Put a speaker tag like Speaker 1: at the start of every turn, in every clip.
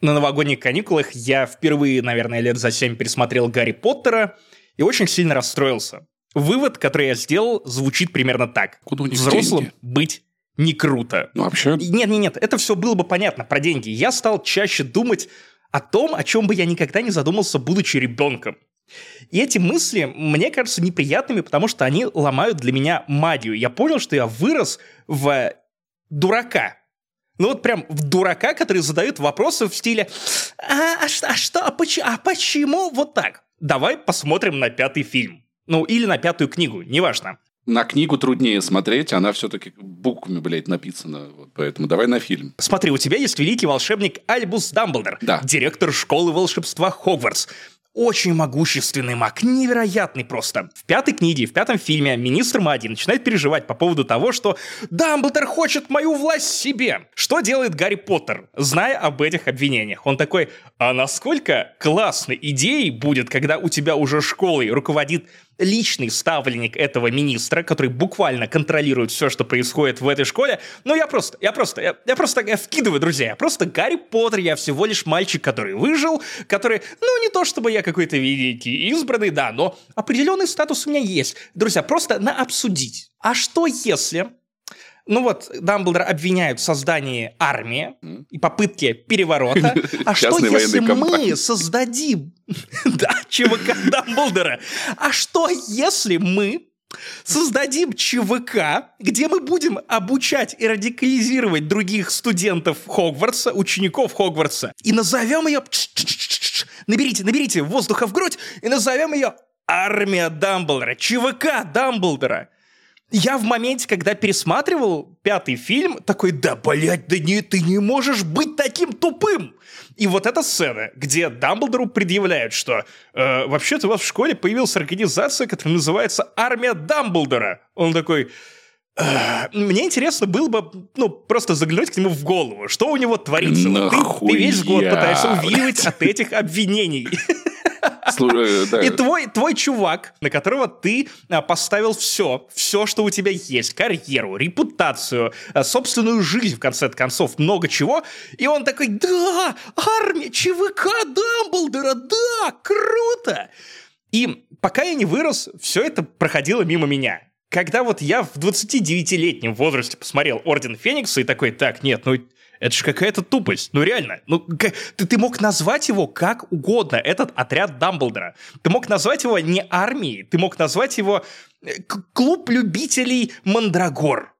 Speaker 1: На новогодних каникулах я впервые, наверное, лет за семь пересмотрел Гарри Поттера и очень сильно расстроился. Вывод, который я сделал, звучит примерно так.
Speaker 2: Куда у них
Speaker 1: Взрослым
Speaker 2: деньги?
Speaker 1: быть не круто.
Speaker 2: Ну, вообще,
Speaker 1: Нет, нет, нет, это все было бы понятно про деньги. Я стал чаще думать о том, о чем бы я никогда не задумался, будучи ребенком. И эти мысли мне кажутся неприятными, потому что они ломают для меня магию. Я понял, что я вырос в дурака. Ну вот прям в дурака, который задает вопросы в стиле «А, а что, а, что а, поч- а почему вот так?» Давай посмотрим на пятый фильм. Ну, или на пятую книгу, неважно.
Speaker 2: на книгу труднее смотреть, она все-таки буквами, блядь, написана. Вот, поэтому давай на фильм.
Speaker 1: Смотри, у тебя есть великий волшебник Альбус Дамблдор,
Speaker 2: Да.
Speaker 1: директор школы волшебства Хогвартс. Очень могущественный маг, невероятный просто. В пятой книге, в пятом фильме министр Мади начинает переживать по поводу того, что Дамблдор хочет мою власть себе. Что делает Гарри Поттер, зная об этих обвинениях? Он такой, а насколько классной идеей будет, когда у тебя уже школой руководит личный ставленник этого министра, который буквально контролирует все, что происходит в этой школе. Ну, я просто, я просто, я, я просто я вкидываю, друзья, я просто Гарри Поттер, я всего лишь мальчик, который выжил, который, ну, не то чтобы я какой-то великий избранный, да, но определенный статус у меня есть. Друзья, просто на обсудить. А что если ну вот, Дамблдора обвиняют в создании армии и попытке переворота. А что если мы создадим... Да, ЧВК Дамблдора. А что если мы создадим ЧВК, где мы будем обучать и радикализировать других студентов Хогвартса, учеников Хогвартса, и назовем ее... Наберите, наберите воздуха в грудь и назовем ее Армия Дамблдора, ЧВК Дамблдора. Я в моменте, когда пересматривал пятый фильм, такой, да, блядь, да не, ты не можешь быть таким тупым. И вот эта сцена, где Дамблдору предъявляют, что э, вообще-то у вас в школе появилась организация, которая называется Армия Дамблдора. Он такой, «Э, мне интересно было бы, ну, просто заглянуть к нему в голову, что у него творится. Вот ты, ты весь год
Speaker 2: Нахуя?
Speaker 1: пытаешься увиливать от этих обвинений.
Speaker 2: Э.
Speaker 1: И твой, твой чувак, на которого ты а, поставил все, все, что у тебя есть, карьеру, репутацию, а, собственную жизнь, в конце концов, много чего, и он такой, да, армия, ЧВК Дамблдора, да, круто! И пока я не вырос, все это проходило мимо меня. Когда вот я в 29-летнем возрасте посмотрел Орден Феникса и такой, так, нет, ну это же какая-то тупость. Ну реально, ну ка- ты, ты мог назвать его как угодно, этот отряд Дамблдора. Ты мог назвать его не армией, ты мог назвать его э, клуб любителей Мандрагор.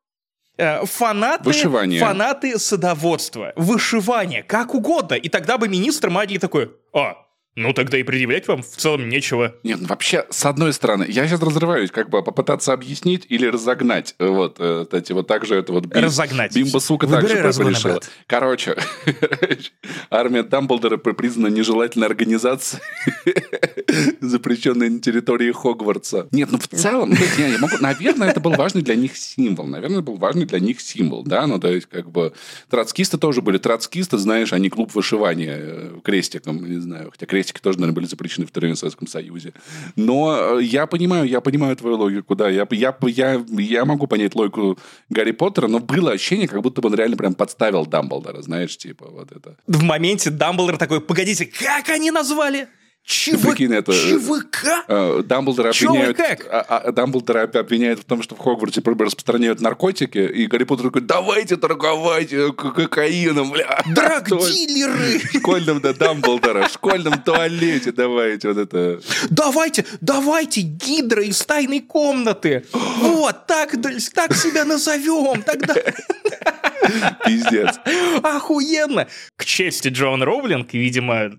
Speaker 1: Э, Фанаты,
Speaker 2: Вышивание.
Speaker 1: фанаты садоводства, вышивание, как угодно. И тогда бы министр магии такой, а, ну тогда и предъявлять вам в целом нечего.
Speaker 2: Нет, ну вообще, с одной стороны, я сейчас разрываюсь, как бы попытаться объяснить или разогнать. Вот, э, эти вот так же это вот... бим-
Speaker 1: Разогнать.
Speaker 2: Бимба, сука, так же решила.
Speaker 1: брат.
Speaker 2: Короче, армия Дамблдора при- признана нежелательной организацией, запрещенной на территории Хогвартса. Нет, ну в целом, я могу, наверное, это был важный для них символ. Наверное, был важный для них символ, да, ну то есть как бы троцкисты тоже были. Троцкисты, знаешь, они клуб вышивания э, крестиком, не знаю, хотя крестики тоже, наверное, были запрещены в то Советском Союзе. Но э, я понимаю, я понимаю твою логику, да, я, я, я, я могу понять логику Гарри Поттера, но было ощущение, как будто бы он реально прям подставил Дамблдора, знаешь, типа вот это.
Speaker 1: В моменте Дамблдор такой, погодите, как они назвали? ЧВ...
Speaker 2: прикинь, это, э,
Speaker 1: ЧВК?
Speaker 2: Э, Дамблдора обвиняют, а- а- Дамблдора об- обвиняют в том, что в Хогвартсе распространяют наркотики, и Гарри Поттер такой, давайте торговать э, кокаином, бля.
Speaker 1: Драгдилеры!
Speaker 2: В школьном, да, Дамблдора, в школьном туалете давайте вот это.
Speaker 1: Давайте, давайте Гидра из тайной комнаты. Вот, так, так себя назовем. Тогда
Speaker 2: Пиздец.
Speaker 1: охуенно. К чести Джоан Роулинг видимо,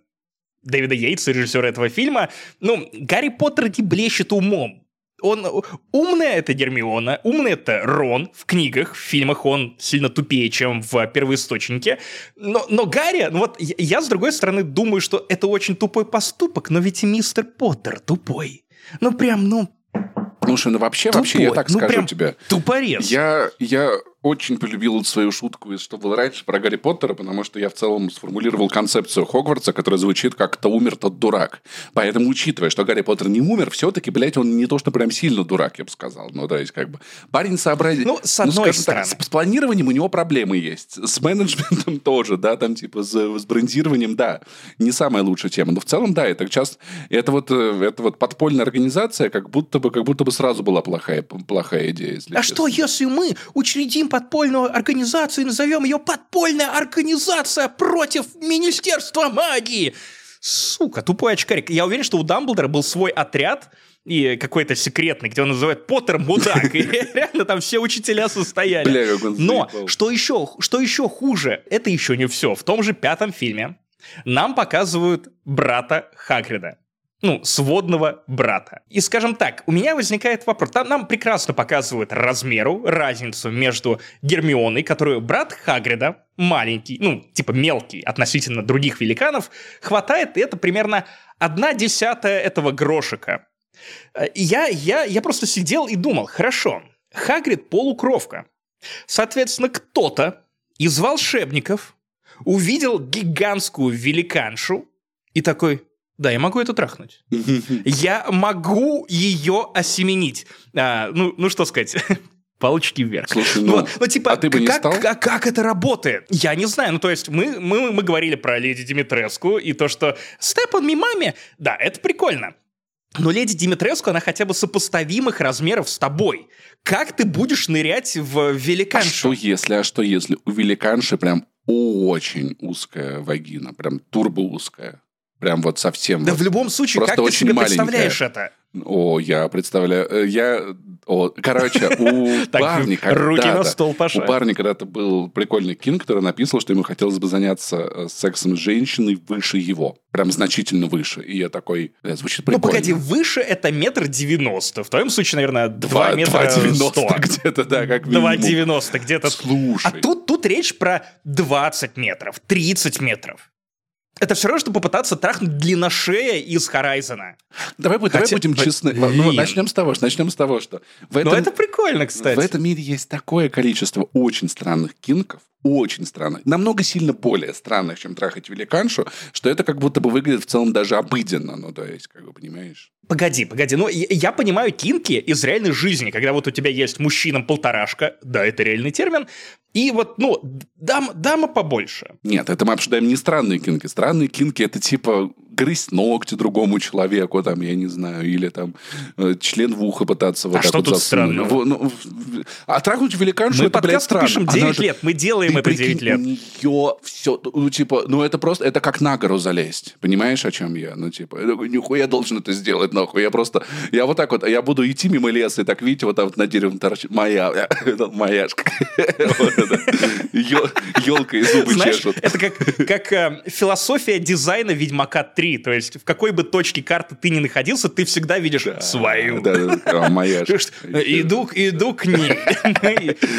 Speaker 1: Дэвида Йейтса, режиссера этого фильма, ну, Гарри Поттер не блещет умом. Он умная это Гермиона, умный это Рон в книгах, в фильмах он сильно тупее, чем в первоисточнике. Но, но Гарри, ну вот я, я, с другой стороны думаю, что это очень тупой поступок, но ведь и мистер Поттер тупой. Ну прям, ну,
Speaker 2: Слушай, ну вообще, вообще, я
Speaker 1: тупой.
Speaker 2: так
Speaker 1: ну,
Speaker 2: скажу тебе.
Speaker 1: Тупорез.
Speaker 2: Я, я очень полюбил свою шутку, что было раньше про Гарри Поттера, потому что я в целом сформулировал концепцию Хогвартса, которая звучит как «кто умер, тот дурак». Поэтому, учитывая, что Гарри Поттер не умер, все-таки, блядь, он не то, что прям сильно дурак, я бы сказал. Ну, то есть, как бы, парень сообразил.
Speaker 1: Ну, с одной ну, стороны.
Speaker 2: Так, с, с планированием у него проблемы есть. С менеджментом тоже, да, там, типа, с, с брендированием, да, не самая лучшая тема. Но в целом, да, это сейчас, это вот, э, это вот подпольная организация, как будто бы, как будто бы сразу была плохая, плохая идея.
Speaker 1: а честно. что, если мы учредим подпольную организацию и назовем ее «Подпольная организация против Министерства магии»? Сука, тупой очкарик. Я уверен, что у Дамблдора был свой отряд, и какой-то секретный, где он называет Поттер мудак, и реально там все учителя состояли. Но что еще, что еще хуже, это еще не все. В том же пятом фильме нам показывают брата Хагрида ну, сводного брата. И, скажем так, у меня возникает вопрос. Там нам прекрасно показывают размеру, разницу между Гермионой, которую брат Хагрида, маленький, ну, типа мелкий относительно других великанов, хватает, и это примерно одна десятая этого грошика. Э, я, я, я просто сидел и думал, хорошо, Хагрид полукровка. Соответственно, кто-то из волшебников увидел гигантскую великаншу и такой, да, я могу это трахнуть. Я могу ее осеменить. А, ну, ну, что сказать, палочки вверх.
Speaker 2: Слушай, ну,
Speaker 1: ну типа,
Speaker 2: а ты бы
Speaker 1: как,
Speaker 2: не стал?
Speaker 1: Как, как это работает? Я не знаю. Ну, то есть, мы, мы, мы говорили про леди Димитреску и то, что степ on маме, да, это прикольно. Но леди Димитреску, она хотя бы сопоставимых размеров с тобой. Как ты будешь нырять в великаншу? А
Speaker 2: что если, а что если у великанши прям очень узкая вагина, прям турбо узкая? Прям вот совсем.
Speaker 1: Да
Speaker 2: вот.
Speaker 1: в любом случае,
Speaker 2: Просто
Speaker 1: как
Speaker 2: ты
Speaker 1: себе
Speaker 2: маленькая.
Speaker 1: представляешь это?
Speaker 2: О, я представляю. э, Я... О, короче, у парня...
Speaker 1: Руки на стол, Паша.
Speaker 2: У парня когда-то был прикольный кинг, который написал, что ему хотелось бы заняться э, сексом с женщиной выше его. Прям значительно выше. И я такой... э, Звучит
Speaker 1: Ну,
Speaker 2: прикольно.
Speaker 1: погоди, выше это метр девяносто. В твоем случае, наверное, два метра
Speaker 2: 2,90
Speaker 1: сто.
Speaker 2: где-то, да, как минимум.
Speaker 1: 2,90 где-то.
Speaker 2: Слушай.
Speaker 1: А тут, тут речь про 20 метров, 30 метров. Это все равно, что попытаться трахнуть длинношея из Хорайзена.
Speaker 2: Давай, будь- давай
Speaker 1: Хотя-
Speaker 2: будем честны. Ну, начнем с того, что начнем с того, что в
Speaker 1: Но
Speaker 2: этом,
Speaker 1: это прикольно, кстати.
Speaker 2: в этом мире есть такое количество очень странных кинков, очень странных, намного сильно более странных, чем трахать великаншу, что это как будто бы выглядит в целом даже обыденно, ну, то есть, как бы, понимаешь?
Speaker 1: Погоди, погоди. Ну, я, я понимаю кинки из реальной жизни, когда вот у тебя есть мужчина-полторашка, да, это реальный термин, и вот, ну, дам, дама побольше.
Speaker 2: Нет, это мы обсуждаем не странные кинки. Странные кинки это типа грызть ногти другому человеку, там, я не знаю, или там э, член в ухо пытаться вот
Speaker 1: А
Speaker 2: так
Speaker 1: что
Speaker 2: вот
Speaker 1: тут
Speaker 2: засунуть.
Speaker 1: странного?
Speaker 2: Ну, а трахнуть великаншу,
Speaker 1: Мы
Speaker 2: это, блядь, странно. Она
Speaker 1: 9
Speaker 2: же-
Speaker 1: лет, мы делаем
Speaker 2: Ты
Speaker 1: это 9
Speaker 2: прикинь,
Speaker 1: лет.
Speaker 2: У нее все, ну, типа, ну, это просто, это как на гору залезть. Понимаешь, о чем я? Ну, типа, нихуя должен это сделать, нахуй. Я просто, я вот так вот, я буду идти мимо леса, и так, видите, вот там вот на дереве торчит моя, это маяшка. Елка и зубы чешут.
Speaker 1: это как, как э, философия дизайна Ведьмака 3. То есть, в какой бы точке карты ты ни находился, ты всегда видишь свою.
Speaker 2: Да, маяшка.
Speaker 1: Иду, иду к ней.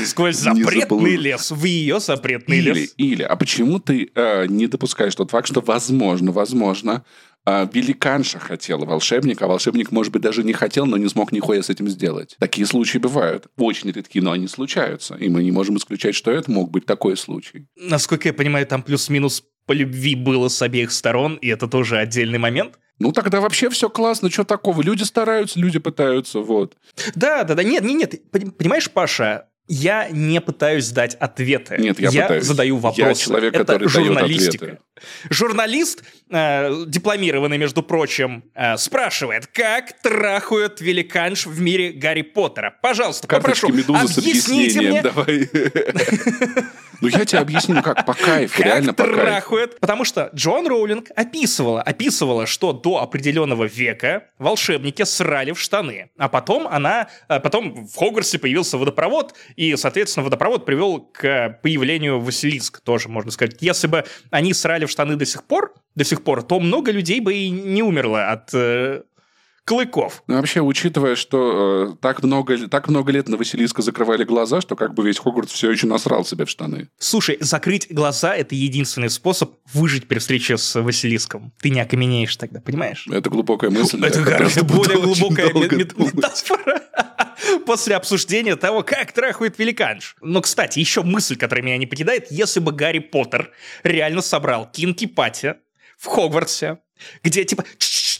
Speaker 1: Сквозь
Speaker 2: Не
Speaker 1: запретный лес. В ее запретный лес.
Speaker 2: или, а почему ты э, не допускаешь тот факт, что возможно, возможно, э, великанша хотела волшебника, а волшебник, может быть, даже не хотел, но не смог нихуя с этим сделать. Такие случаи бывают. Очень редки, но они случаются. И мы не можем исключать, что это мог быть такой случай.
Speaker 1: Насколько я понимаю, там плюс-минус по любви было с обеих сторон, и это тоже отдельный момент.
Speaker 2: Ну, тогда вообще все классно, что такого? Люди стараются, люди пытаются, вот.
Speaker 1: Да, да, да, нет, нет, нет. Пон- Понимаешь, Паша, я не пытаюсь дать ответы.
Speaker 2: Нет, я пытаюсь.
Speaker 1: задаю
Speaker 2: Я
Speaker 1: вопросы.
Speaker 2: человек,
Speaker 1: Это
Speaker 2: который дает
Speaker 1: журналистика.
Speaker 2: ответы.
Speaker 1: Журналист, э, дипломированный, между прочим, э, спрашивает, как трахают великанш в мире Гарри Поттера. Пожалуйста,
Speaker 2: Карточки
Speaker 1: попрошу,
Speaker 2: медузы
Speaker 1: объясните мне,
Speaker 2: давай. Ну, я тебе объясню, как по кайфу, реально по кайфу.
Speaker 1: Потому что Джон Роулинг описывала, описывала, что до определенного века волшебники срали в штаны. А потом она, а потом в Хогвартсе появился водопровод, и, соответственно, водопровод привел к появлению Василиск, тоже, можно сказать. Если бы они срали в штаны до сих пор, до сих пор, то много людей бы и не умерло от э, клыков.
Speaker 2: Ну, вообще, учитывая, что э, так, много, так много лет на Василиска закрывали глаза, что как бы весь Хогвартс все еще насрал себе в штаны.
Speaker 1: Слушай, закрыть глаза — это единственный способ выжить при встрече с Василиском. Ты не окаменеешь тогда, понимаешь?
Speaker 2: Это глубокая мысль.
Speaker 1: Это гораздо более глубокая метафора. После обсуждения того, как трахают великанш. Но, кстати, еще мысль, которая меня не покидает, если бы Гарри Поттер реально собрал Кинки Пати в Хогвартсе, где типа,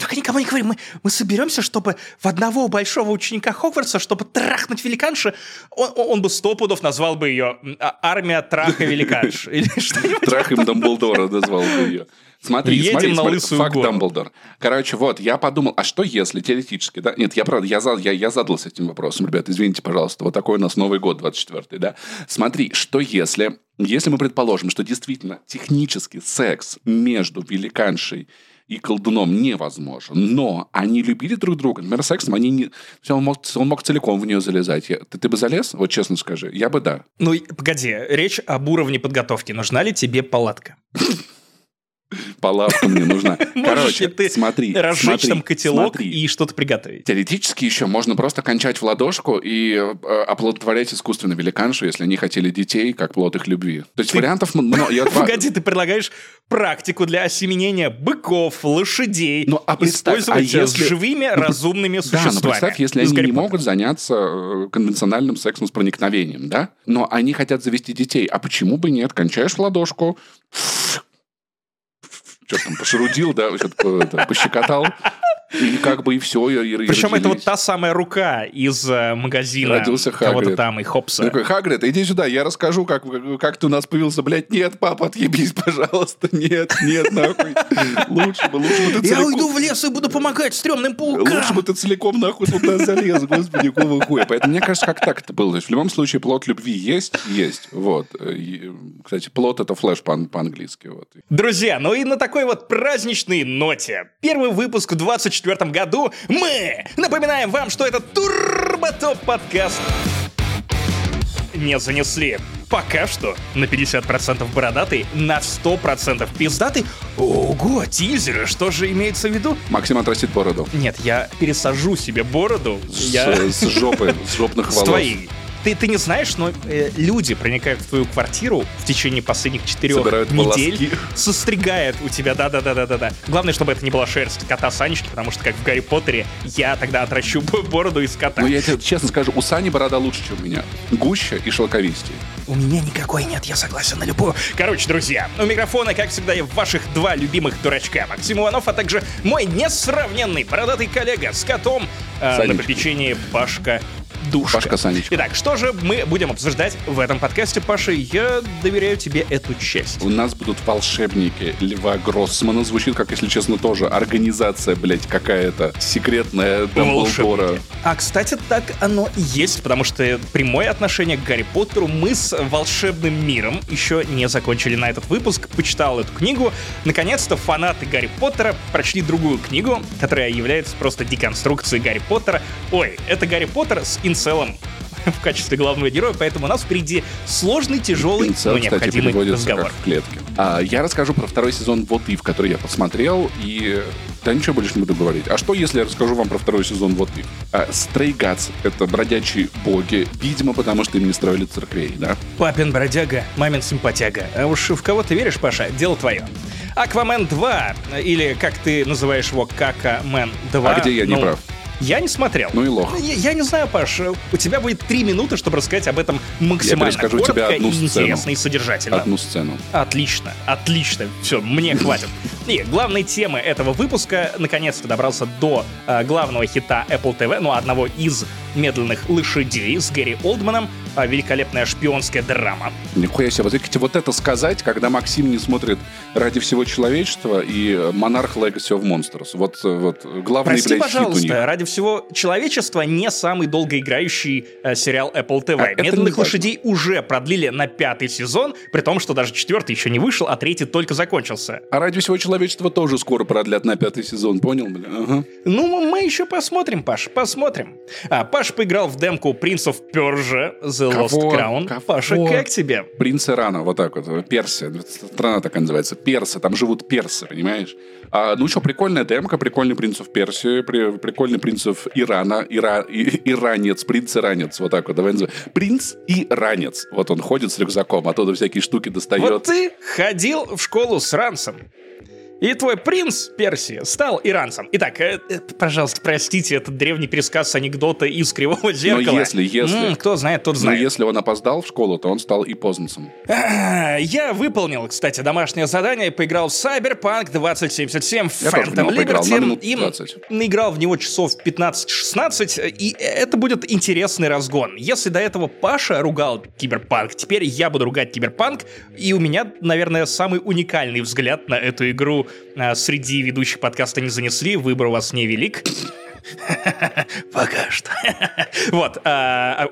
Speaker 1: только никому не говори, мы, мы соберемся, чтобы в одного большого ученика Хогвартса, чтобы трахнуть великанши, он, он бы сто пудов назвал бы ее а, «Армия траха великанш» или что-нибудь.
Speaker 2: Трахаем Дамблдора назвал бы ее. Смотри,
Speaker 1: Едем
Speaker 2: смотри,
Speaker 1: на
Speaker 2: смотри,
Speaker 1: Лысую
Speaker 2: факт
Speaker 1: гору.
Speaker 2: Дамблдор. Короче, вот, я подумал, а что если теоретически, да? Нет, я правда, я, за- я, я задался этим вопросом, ребят, извините, пожалуйста, вот такой у нас Новый год 24 да? Смотри, что если, если мы предположим, что действительно технически секс между великаншей и колдуном невозможен, но они любили друг друга. Например, сексом они не... Он мог, он мог целиком в нее залезать. Я- ты, ты бы залез? Вот честно скажи. Я бы да.
Speaker 1: Ну, погоди, речь об уровне подготовки. Нужна ли тебе палатка?
Speaker 2: Палатка мне нужна.
Speaker 1: Можешь ли
Speaker 2: Короче,
Speaker 1: ты
Speaker 2: смотри,
Speaker 1: разжечь
Speaker 2: смотри,
Speaker 1: там котелок
Speaker 2: смотри.
Speaker 1: и что-то приготовить?
Speaker 2: Теоретически еще можно просто кончать в ладошку и э, оплодотворять искусственно великаншу, если они хотели детей, как плод их любви. То есть вариантов много.
Speaker 1: Погоди, ты предлагаешь практику для осеменения быков, лошадей,
Speaker 2: Ну, а представь,
Speaker 1: использовать
Speaker 2: а если-
Speaker 1: живыми
Speaker 2: ну,
Speaker 1: разумными
Speaker 2: Да,
Speaker 1: существами.
Speaker 2: но представь, если они не могут заняться э, конвенциональным сексом с проникновением, да? Но они хотят завести детей. А почему бы нет? Кончаешь в ладошку, что там, пошерудил, да, что-то пощекотал, и как бы и все. И, и
Speaker 1: Причем это вот та самая рука из э, магазина
Speaker 2: Родился
Speaker 1: кого-то там и Хопса.
Speaker 2: Такой, ну, Хагрид, иди сюда, я расскажу, как, как ты у нас появился. Блядь, нет, папа, отъебись, пожалуйста. Нет, нет, нахуй. Лучше бы, лучше бы ты целиком...
Speaker 1: Я уйду в лес и буду помогать стрёмным паукам.
Speaker 2: Лучше бы ты целиком нахуй туда залез, господи, кого хуя. Поэтому мне кажется, как так это было. То есть в любом случае плод любви есть, есть. Вот. Кстати, плод это флеш по-английски. Вот.
Speaker 1: Друзья, ну и на такой вот праздничной ноте. Первый выпуск 24 2024 году мы напоминаем вам, что это Турботоп подкаст не занесли. Пока что на 50% бородатый, на 100% пиздатый. Ого, тизеры, что же имеется в виду?
Speaker 2: Максим отрастит бороду.
Speaker 1: Нет, я пересажу себе бороду.
Speaker 2: С,
Speaker 1: я...
Speaker 2: с жопы, с жопных волос.
Speaker 1: С твоей. Ты, ты не знаешь, но э, люди проникают в твою квартиру в течение последних четырех
Speaker 2: Собирают
Speaker 1: недель,
Speaker 2: волоски.
Speaker 1: состригают у тебя, да-да-да-да-да-да. Главное, чтобы это не была шерсть кота Санечки, потому что, как в Гарри Поттере, я тогда отращу бороду из кота.
Speaker 2: Но я тебе честно скажу, у Сани борода лучше, чем у меня. Гуще и шелковистее.
Speaker 1: У меня никакой нет, я согласен на любую. Короче, друзья, у микрофона, как всегда, я ваших два любимых дурачка. Максим Иванов, а также мой несравненный бородатый коллега с котом э, на попечении Пашка Душка.
Speaker 2: Пашка Санечка.
Speaker 1: Итак, что же мы будем обсуждать в этом подкасте, Паша? Я доверяю тебе эту часть.
Speaker 2: У нас будут волшебники Льва Гроссмана. Звучит, как, если честно, тоже организация, блядь, какая-то секретная Дамблдора.
Speaker 1: А, кстати, так оно и есть, потому что прямое отношение к Гарри Поттеру мы с волшебным миром еще не закончили на этот выпуск. Почитал эту книгу. Наконец-то фанаты Гарри Поттера прочли другую книгу, которая является просто деконструкцией Гарри Поттера. Ой, это Гарри Поттер с инцелом в качестве главного героя, поэтому у нас впереди сложный, тяжелый,
Speaker 2: Инцел,
Speaker 1: но
Speaker 2: кстати,
Speaker 1: необходимый
Speaker 2: переводится
Speaker 1: разговор.
Speaker 2: как в клетке. А, я расскажу про второй сезон Вот If, который я посмотрел, и да ничего больше не буду говорить. А что, если я расскажу вам про второй сезон Вот If? А, Stray это бродячие боги, видимо, потому что им не строили церквей, да?
Speaker 1: Папин бродяга, мамин симпатяга. А уж в кого ты веришь, Паша, дело твое. Аквамен 2, или как ты называешь его, Какамен 2.
Speaker 2: А где я не
Speaker 1: ну,
Speaker 2: прав?
Speaker 1: Я не смотрел.
Speaker 2: Ну и лох.
Speaker 1: Я, я не знаю, Паш, у тебя будет три минуты, чтобы рассказать об этом максимально
Speaker 2: перескажу
Speaker 1: коротко
Speaker 2: тебе одну
Speaker 1: и
Speaker 2: сцену.
Speaker 1: интересно и содержательно.
Speaker 2: Одну сцену.
Speaker 1: Отлично, отлично. Все, мне хватит. И главной темы этого выпуска наконец-то добрался до э, главного хита Apple TV, ну, одного из медленных лошадей с Гэри Олдманом, а, великолепная шпионская драма.
Speaker 2: Нихуя себе. Вот, вот это сказать, когда Максим не смотрит «Ради всего человечества» и «Монарх Legacy of Monsters». Вот, э, вот главный,
Speaker 1: Прости,
Speaker 2: блядь, хит у них.
Speaker 1: пожалуйста, ради всего человечества не самый долгоиграющий э, сериал Apple TV.
Speaker 2: А
Speaker 1: Медленных
Speaker 2: важно.
Speaker 1: лошадей уже продлили на пятый сезон, при том, что даже четвертый еще не вышел, а третий только закончился.
Speaker 2: А «Ради всего человечества» тоже скоро продлят на пятый сезон, понял, бля? Ага.
Speaker 1: Ну, мы еще посмотрим, Паш, посмотрим. А, Паш поиграл в демку Prince of Persia The Lost
Speaker 2: Кого?
Speaker 1: Crown.
Speaker 2: Кого?
Speaker 1: Паша, как тебе?
Speaker 2: Принц Ирана, вот так вот, Персия, страна такая называется, персы, там живут персы, понимаешь? А, ну что, прикольная демка, прикольный принцев Персии, при- прикольный принцев Ирана, Ира, и- иранец, принц Иранец, вот так вот, давай назовем. Принц Иранец, вот он ходит с рюкзаком, оттуда всякие штуки достает.
Speaker 1: Вот ты ходил в школу с ранцем. И твой принц Персии стал иранцем. Итак, э, э, пожалуйста, простите, этот древний пересказ анекдота из Кривого Зеркала.
Speaker 2: Но если, если...
Speaker 1: М, кто знает, тот знает.
Speaker 2: Но если он опоздал в школу, то он стал опозданцем.
Speaker 1: А, Я выполнил, кстати, домашнее задание и поиграл в Cyberpunk 2077
Speaker 2: Я
Speaker 1: Phantom Liberty. И
Speaker 2: 20.
Speaker 1: наиграл в него часов 15-16, и это будет интересный разгон. Если до этого Паша ругал Киберпанк, теперь я буду ругать Киберпанк, и у меня, наверное, самый уникальный взгляд на эту игру среди ведущих подкаста не занесли, выбор у вас невелик. Пока что. Вот.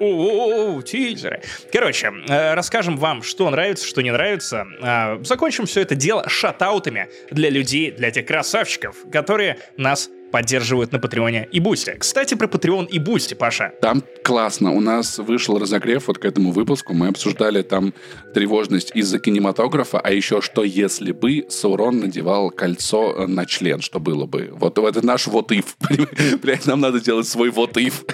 Speaker 1: у-у-у, Тизеры. Короче, э, расскажем вам, что нравится, что не нравится. Закончим все это дело shoutout ами для людей, для тех красавчиков, которые нас поддерживают на Патреоне и Бусти. Кстати, про Патреон и Бусти, Паша.
Speaker 2: Там классно. У нас вышел разогрев вот к этому выпуску. Мы обсуждали там тревожность из-за кинематографа, а еще что если бы Саурон надевал кольцо на член, что было бы. Вот это наш вот if. Блять, нам надо делать свой вот if.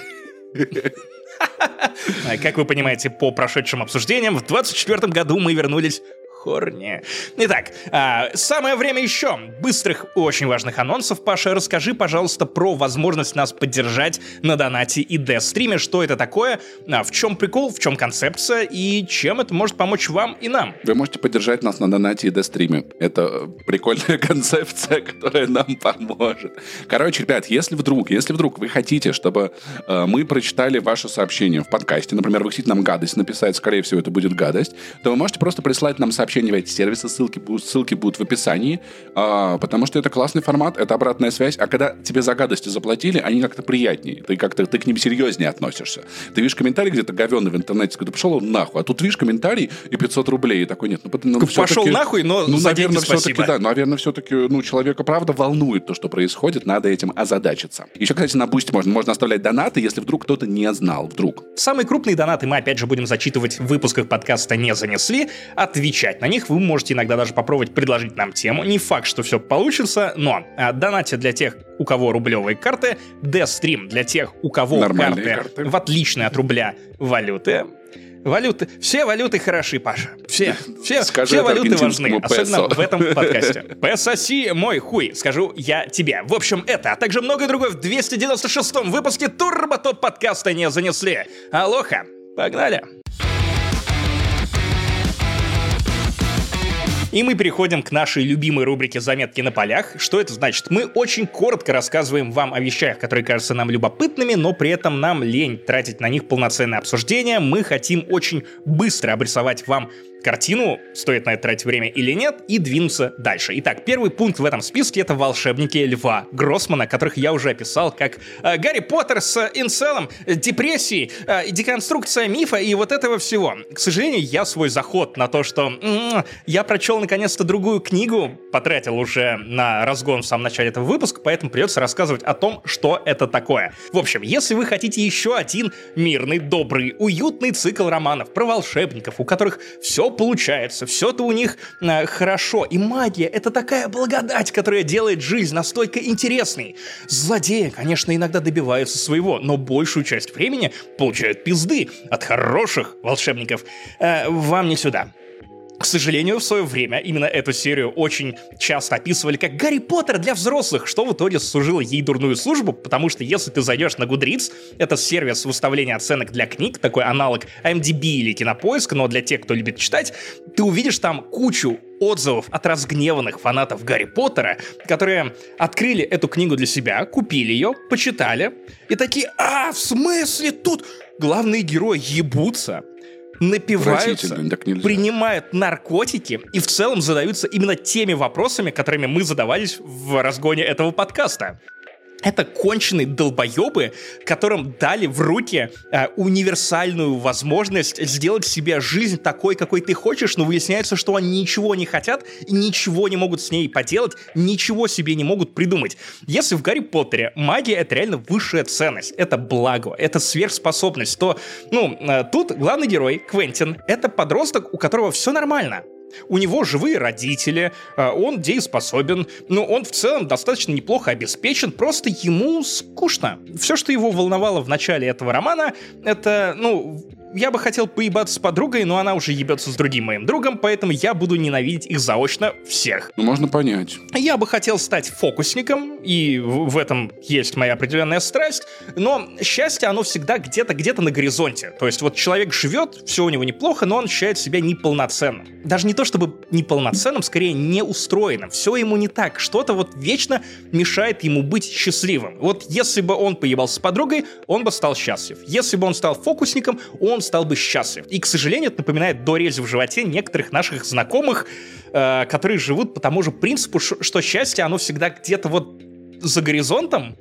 Speaker 1: Как вы понимаете, по прошедшим обсуждениям, в 24 году мы вернулись хорни. Итак, а, самое время еще быстрых, очень важных анонсов. Паша, расскажи, пожалуйста, про возможность нас поддержать на донате и дестриме. Что это такое, а, в чем прикол, в чем концепция и чем это может помочь вам и нам.
Speaker 2: Вы можете поддержать нас на донате и дестриме. Это прикольная концепция, которая нам поможет. Короче, ребят, если вдруг, если вдруг вы хотите, чтобы э, мы прочитали ваше сообщение в подкасте, например, вы хотите нам гадость написать, скорее всего, это будет гадость, то вы можете просто прислать нам сообщение в эти сервисы, ссылки будут, ссылки будут в описании, а, потому что это классный формат, это обратная связь, а когда тебе за гадости заплатили, они как-то приятнее, ты как-то ты к ним серьезнее относишься. Ты видишь комментарий где-то говенный в интернете, когда пошел он нахуй, а тут видишь комментарий и 500 рублей, и такой нет, ну, ну,
Speaker 1: Пошел нахуй, но
Speaker 2: ну,
Speaker 1: за
Speaker 2: наверное, все-таки, да, наверное, все-таки, ну, человека правда волнует то, что происходит, надо этим озадачиться. Еще, кстати, на бусте можно, можно оставлять донаты, если вдруг кто-то не знал, вдруг.
Speaker 1: Самые крупные донаты мы опять же будем зачитывать в выпусках подкаста «Не занесли». Отвечать на них вы можете иногда даже попробовать предложить нам тему. Не факт, что все получится, но а, донатьте для тех, у кого рублевые карты, Дестрим для тех, у кого карты,
Speaker 2: карты.
Speaker 1: в отличные от рубля валюты. Валюты, все валюты хороши, Паша. Все, все,
Speaker 2: Скажи
Speaker 1: все валюты важны,
Speaker 2: аргентинскому
Speaker 1: особенно
Speaker 2: песо.
Speaker 1: в этом подкасте. Пососи мой хуй, скажу я тебе. В общем, это, а также многое другое в 296-м выпуске Турбо Топ подкаста не занесли. Алоха, погнали. И мы переходим к нашей любимой рубрике «Заметки на полях». Что это значит? Мы очень коротко рассказываем вам о вещах, которые кажутся нам любопытными, но при этом нам лень тратить на них полноценное обсуждение. Мы хотим очень быстро обрисовать вам картину, стоит на это тратить время или нет, и двинуться дальше. Итак, первый пункт в этом списке — это волшебники Льва Гроссмана, которых я уже описал как э, Гарри Поттер с э, инцелом, э, депрессией, э, деконструкция мифа и вот этого всего. К сожалению, я свой заход на то, что м, я прочел наконец-то другую книгу, потратил уже на разгон в самом начале этого выпуска, поэтому придется рассказывать о том, что это такое. В общем, если вы хотите еще один мирный, добрый, уютный цикл романов про волшебников, у которых все получается, все-то у них э, хорошо, и магия — это такая благодать, которая делает жизнь настолько интересной. Злодеи, конечно, иногда добиваются своего, но большую часть времени получают пизды от хороших волшебников. Э, вам не сюда. К сожалению, в свое время именно эту серию очень часто описывали как Гарри Поттер для взрослых, что в итоге служило ей дурную службу, потому что если ты зайдешь на Goodreads, это сервис выставления оценок для книг, такой аналог IMDb или Кинопоиск, но для тех, кто любит читать, ты увидишь там кучу отзывов от разгневанных фанатов Гарри Поттера, которые открыли эту книгу для себя, купили ее, почитали, и такие, а, в смысле тут главные герои ебутся, напиваются, принимают наркотики и в целом задаются именно теми вопросами, которыми мы задавались в разгоне этого подкаста. Это конченые долбоебы, которым дали в руки э, универсальную возможность сделать себе жизнь такой, какой ты хочешь, но выясняется, что они ничего не хотят ничего не могут с ней поделать, ничего себе не могут придумать. Если в Гарри Поттере магия — это реально высшая ценность, это благо, это сверхспособность, то, ну, э, тут главный герой, Квентин, это подросток, у которого все нормально. У него живые родители, э, он дееспособен, но он в целом достаточно неплохо обеспечен, просто ему скучно. Все, что его волновало в начале этого романа, это, ну, я бы хотел поебаться с подругой, но она уже ебется с другим моим другом, поэтому я буду ненавидеть их заочно всех.
Speaker 2: Ну, можно понять.
Speaker 1: Я бы хотел стать фокусником, и в, в этом есть моя определенная страсть, но счастье, оно всегда где-то, где-то на горизонте. То есть вот человек живет, все у него неплохо, но он ощущает себя неполноценным. Даже не то чтобы неполноценным, скорее неустроенным. Все ему не так. Что-то вот вечно мешает ему быть счастливым. Вот если бы он поебался с подругой, он бы стал счастлив. Если бы он стал фокусником, он стал бы счастлив. И, к сожалению, это напоминает дорези в животе некоторых наших знакомых, э, которые живут по тому же принципу, что счастье, оно всегда где-то вот за горизонтом,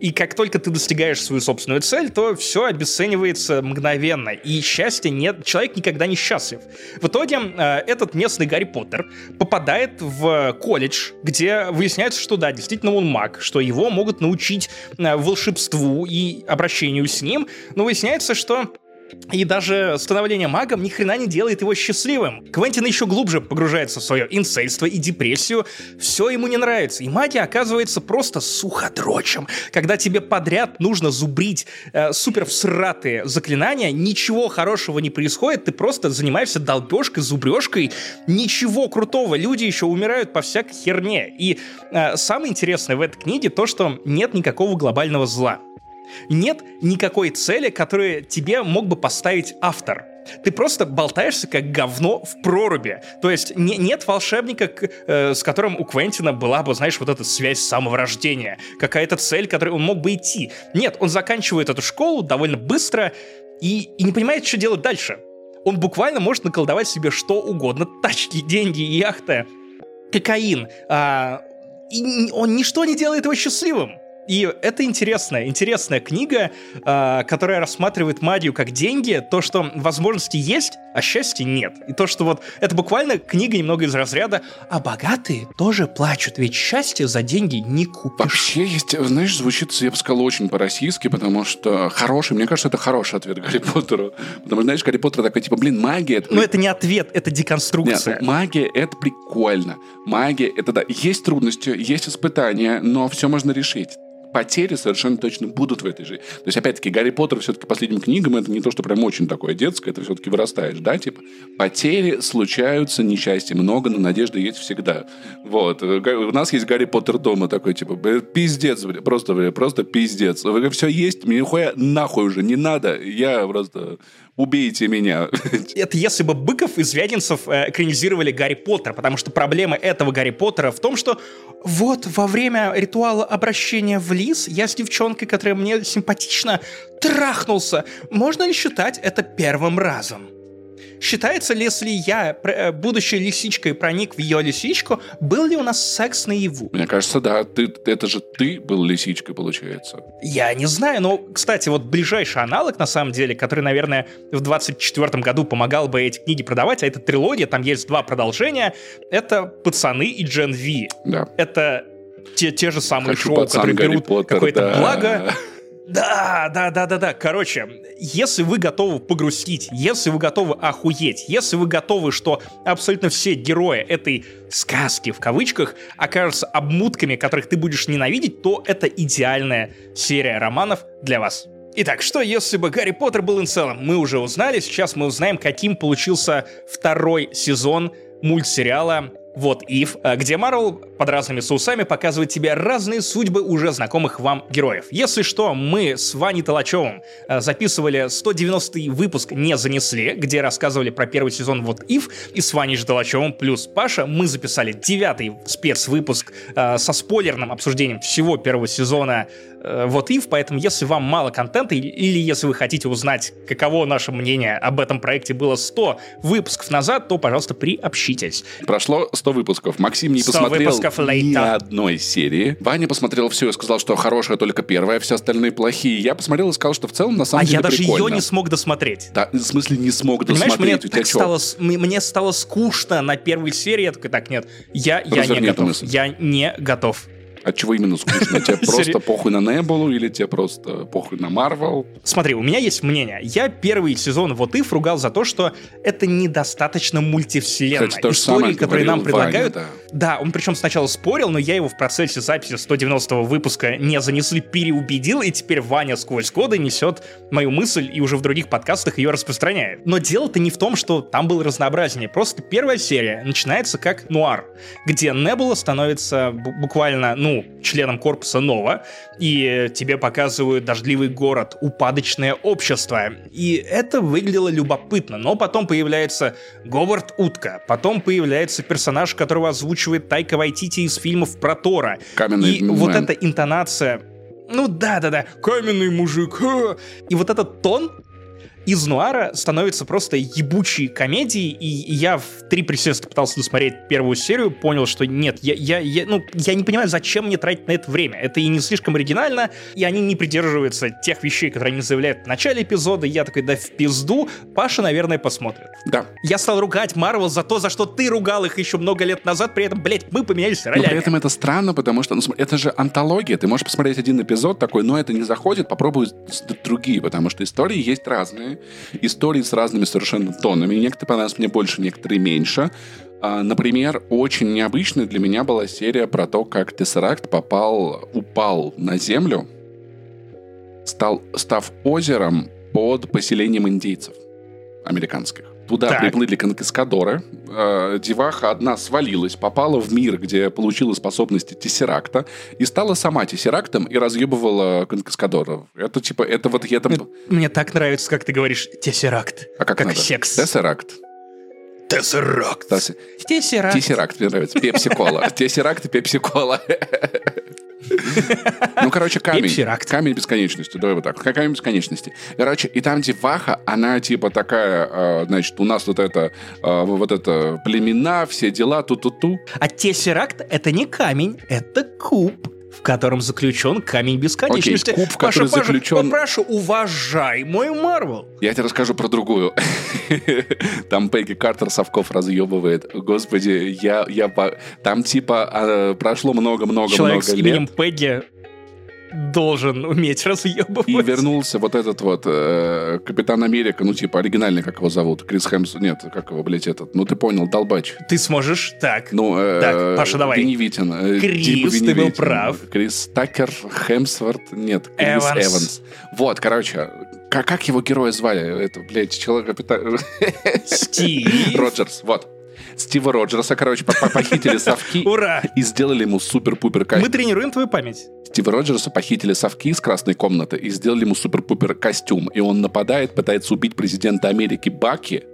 Speaker 1: и как только ты достигаешь свою собственную цель, то все обесценивается мгновенно. И счастья нет, человек никогда не счастлив. В итоге э, этот местный Гарри Поттер попадает в колледж, где выясняется, что да, действительно он маг, что его могут научить э, волшебству и обращению с ним, но выясняется, что и даже становление магом ни хрена не делает его счастливым. Квентин еще глубже погружается в свое инсейство и депрессию. Все ему не нравится. И магия оказывается просто суходрочем. Когда тебе подряд нужно зубрить э, супер всратые заклинания, ничего хорошего не происходит, ты просто занимаешься долбежкой, зубрежкой. Ничего крутого. Люди еще умирают по всякой херне. И э, самое интересное в этой книге то, что нет никакого глобального зла. Нет никакой цели, которую тебе мог бы поставить автор. Ты просто болтаешься как говно в проруби. То есть не, нет волшебника, к, э, с которым у Квентина была бы, знаешь, вот эта связь с самого рождения. Какая-то цель, к которой он мог бы идти. Нет, он заканчивает эту школу довольно быстро и, и не понимает, что делать дальше. Он буквально может наколдовать себе что угодно. Тачки, деньги, яхта, кокаин. А, и он ничто не делает его счастливым. И это интересная, интересная книга, э, которая рассматривает магию как деньги, то, что возможности есть, а счастья нет. И то, что вот это буквально книга немного из разряда «А богатые тоже плачут, ведь счастье за деньги не купишь».
Speaker 2: Вообще есть, знаешь, звучит, я бы сказал, очень по-российски, потому что хороший, мне кажется, это хороший ответ Гарри Поттеру. Потому что, знаешь, Гарри Поттер такой, типа, блин, магия... Это...
Speaker 1: Ну, это не ответ, это деконструкция.
Speaker 2: Нет, магия — это прикольно. Магия — это, да, есть трудности, есть испытания, но все можно решить потери совершенно точно будут в этой жизни. То есть, опять-таки, Гарри Поттер все-таки последним книгам это не то, что прям очень такое детское, это все-таки вырастаешь, да, типа. Потери случаются, несчастья много, но надежда есть всегда. Вот. У нас есть Гарри Поттер дома такой, типа, пиздец, просто, просто пиздец. Все есть, мне нихуя нахуй уже не надо. Я просто убейте меня.
Speaker 1: Это если бы Быков из Вягинцев э, экранизировали Гарри Поттера, потому что проблема этого Гарри Поттера в том, что вот во время ритуала обращения в лис я с девчонкой, которая мне симпатична, трахнулся. Можно ли считать это первым разом? Считается ли, если я, э, будущей лисичкой, проник в ее лисичку, был ли у нас секс наяву?
Speaker 2: Мне кажется, да. Ты, это же ты был лисичкой, получается.
Speaker 1: Я не знаю, но, кстати, вот ближайший аналог, на самом деле, который, наверное, в 24 году помогал бы эти книги продавать, а это трилогия, там есть два продолжения, это «Пацаны» и «Джен Ви».
Speaker 2: Да.
Speaker 1: Это те, те же самые
Speaker 2: Хочу
Speaker 1: шоу, которые
Speaker 2: Гарри
Speaker 1: берут какое-то
Speaker 2: да.
Speaker 1: благо, да, да, да, да, да. Короче, если вы готовы погрустить, если вы готовы охуеть, если вы готовы, что абсолютно все герои этой сказки в кавычках окажутся обмутками, которых ты будешь ненавидеть, то это идеальная серия романов для вас. Итак, что если бы Гарри Поттер был инцелом? Мы уже узнали, сейчас мы узнаем, каким получился второй сезон мультсериала вот Ив, э, где Марвел под разными соусами показывает тебе разные судьбы уже знакомых вам героев. Если что, мы с Ваней Толачевым э, записывали 190 выпуск «Не занесли», где рассказывали про первый сезон Вот Ив, и с Ваней же Толачевым плюс Паша мы записали девятый спецвыпуск э, со спойлерным обсуждением всего первого сезона вот Ив, поэтому если вам мало контента или если вы хотите узнать, каково наше мнение об этом проекте было 100 выпусков назад, то, пожалуйста, приобщитесь.
Speaker 2: Прошло 100 выпусков. Максим не
Speaker 1: 100
Speaker 2: посмотрел ни одной серии. Ваня посмотрел все и сказал, что хорошая только первая, все остальные плохие. Я посмотрел и сказал, что в целом на самом
Speaker 1: А
Speaker 2: деле
Speaker 1: я даже
Speaker 2: прикольно.
Speaker 1: ее не смог досмотреть.
Speaker 2: Да, в смысле не смог
Speaker 1: Понимаешь, мне
Speaker 2: досмотреть. Тебя
Speaker 1: так стало, мне мне стало скучно на первой серии. Я такой, так, нет, я, я не готов.
Speaker 2: мысль.
Speaker 1: Я не готов.
Speaker 2: От чего именно скучно? Тебе просто похуй на Небулу или тебе просто похуй на Марвел?
Speaker 1: Смотри, у меня есть мнение. Я первый сезон Вот If ругал за то, что это недостаточно мультивселенная.
Speaker 2: Кстати, Истории,
Speaker 1: которые нам предлагают.
Speaker 2: Ваня,
Speaker 1: да. да, он причем сначала спорил, но я его в процессе записи 190 выпуска не занесли, переубедил, и теперь Ваня сквозь годы несет мою мысль и уже в других подкастах ее распространяет. Но дело-то не в том, что там было разнообразнее. Просто первая серия начинается как нуар, где Небула становится буквально, ну, членом корпуса Нова, и тебе показывают дождливый город, упадочное общество. И это выглядело любопытно, но потом появляется Говард Утка, потом появляется персонаж, которого озвучивает Тайка Вайтити из фильмов про Тора.
Speaker 2: Каменный
Speaker 1: и вот эта интонация ну да-да-да, каменный мужик. И вот этот тон из нуара становится просто ебучей комедией, и я в три присеста пытался досмотреть первую серию, понял, что нет, я, я, я, ну, я не понимаю, зачем мне тратить на это время. Это и не слишком оригинально, и они не придерживаются тех вещей, которые они заявляют в начале эпизода. Я такой, да в пизду, Паша, наверное, посмотрит.
Speaker 2: Да.
Speaker 1: Я стал ругать Марвел за то, за что ты ругал их еще много лет назад, при этом, блядь, мы поменялись ролями.
Speaker 2: Но при этом это странно, потому что ну, это же антология, ты можешь посмотреть один эпизод такой, но это не заходит, попробуй другие, потому что истории есть разные, истории с разными совершенно тонами. Некоторые понравились мне больше, некоторые меньше. А, например, очень необычной для меня была серия про то, как Тессеракт попал, упал на Землю, стал, став озером под поселением индейцев американских. Туда так. приплыли конкискадоры. Э, деваха одна свалилась, попала в мир, где получила способности Тессеракта, и стала сама Тессерактом и разъебывала конкискадоров. Это типа, это вот... Это...
Speaker 1: Мне, мне так нравится, как ты говоришь Тессеракт.
Speaker 2: А как,
Speaker 1: как
Speaker 2: надо?
Speaker 1: секс.
Speaker 2: Тессеракт.
Speaker 1: Тессеракт.
Speaker 2: Тессеракт. Тессеракт мне нравится. Пепси-кола. Тессеракт и пепси-кола. Ну, короче, камень. Камень бесконечности. Давай вот так. Камень бесконечности. Короче, и там Ваха, она типа такая, а, значит, у нас вот это, а, вот это племена, все дела, ту-ту-ту.
Speaker 1: А Тессеракт — это не камень, это куб в котором заключен камень бесконечности.
Speaker 2: Окей, куб, в Паша, заключен...
Speaker 1: Попрошу, уважай мой Марвел.
Speaker 2: Я тебе расскажу про другую. Там Пегги Картер совков разъебывает. Господи, я... я Там типа а, прошло много-много-много лет.
Speaker 1: Человек с именем Пегги должен уметь разъебывать.
Speaker 2: И вернулся вот этот вот э, Капитан Америка, ну, типа, оригинальный, как его зовут, Крис Хэмс, нет, как его, блядь, этот, ну, ты понял, долбач.
Speaker 1: Ты сможешь, так.
Speaker 2: Ну, э,
Speaker 1: так, Паша, давай.
Speaker 2: Веневитин.
Speaker 1: Э, Крис, ты был прав.
Speaker 2: Крис Такер, Хемсворт, нет, Крис Эванс. Эванс. Вот, короче, как, как его героя звали? Это, блядь, человек капитан...
Speaker 1: Стив.
Speaker 2: Роджерс, вот. Стива Роджерса, короче, похитили совки.
Speaker 1: Ура!
Speaker 2: И сделали ему супер-пупер
Speaker 1: костюм. Мы тренируем твою память.
Speaker 2: Стива Роджерса похитили совки из красной комнаты и сделали ему супер-пупер костюм. И он нападает, пытается убить президента Америки Баки,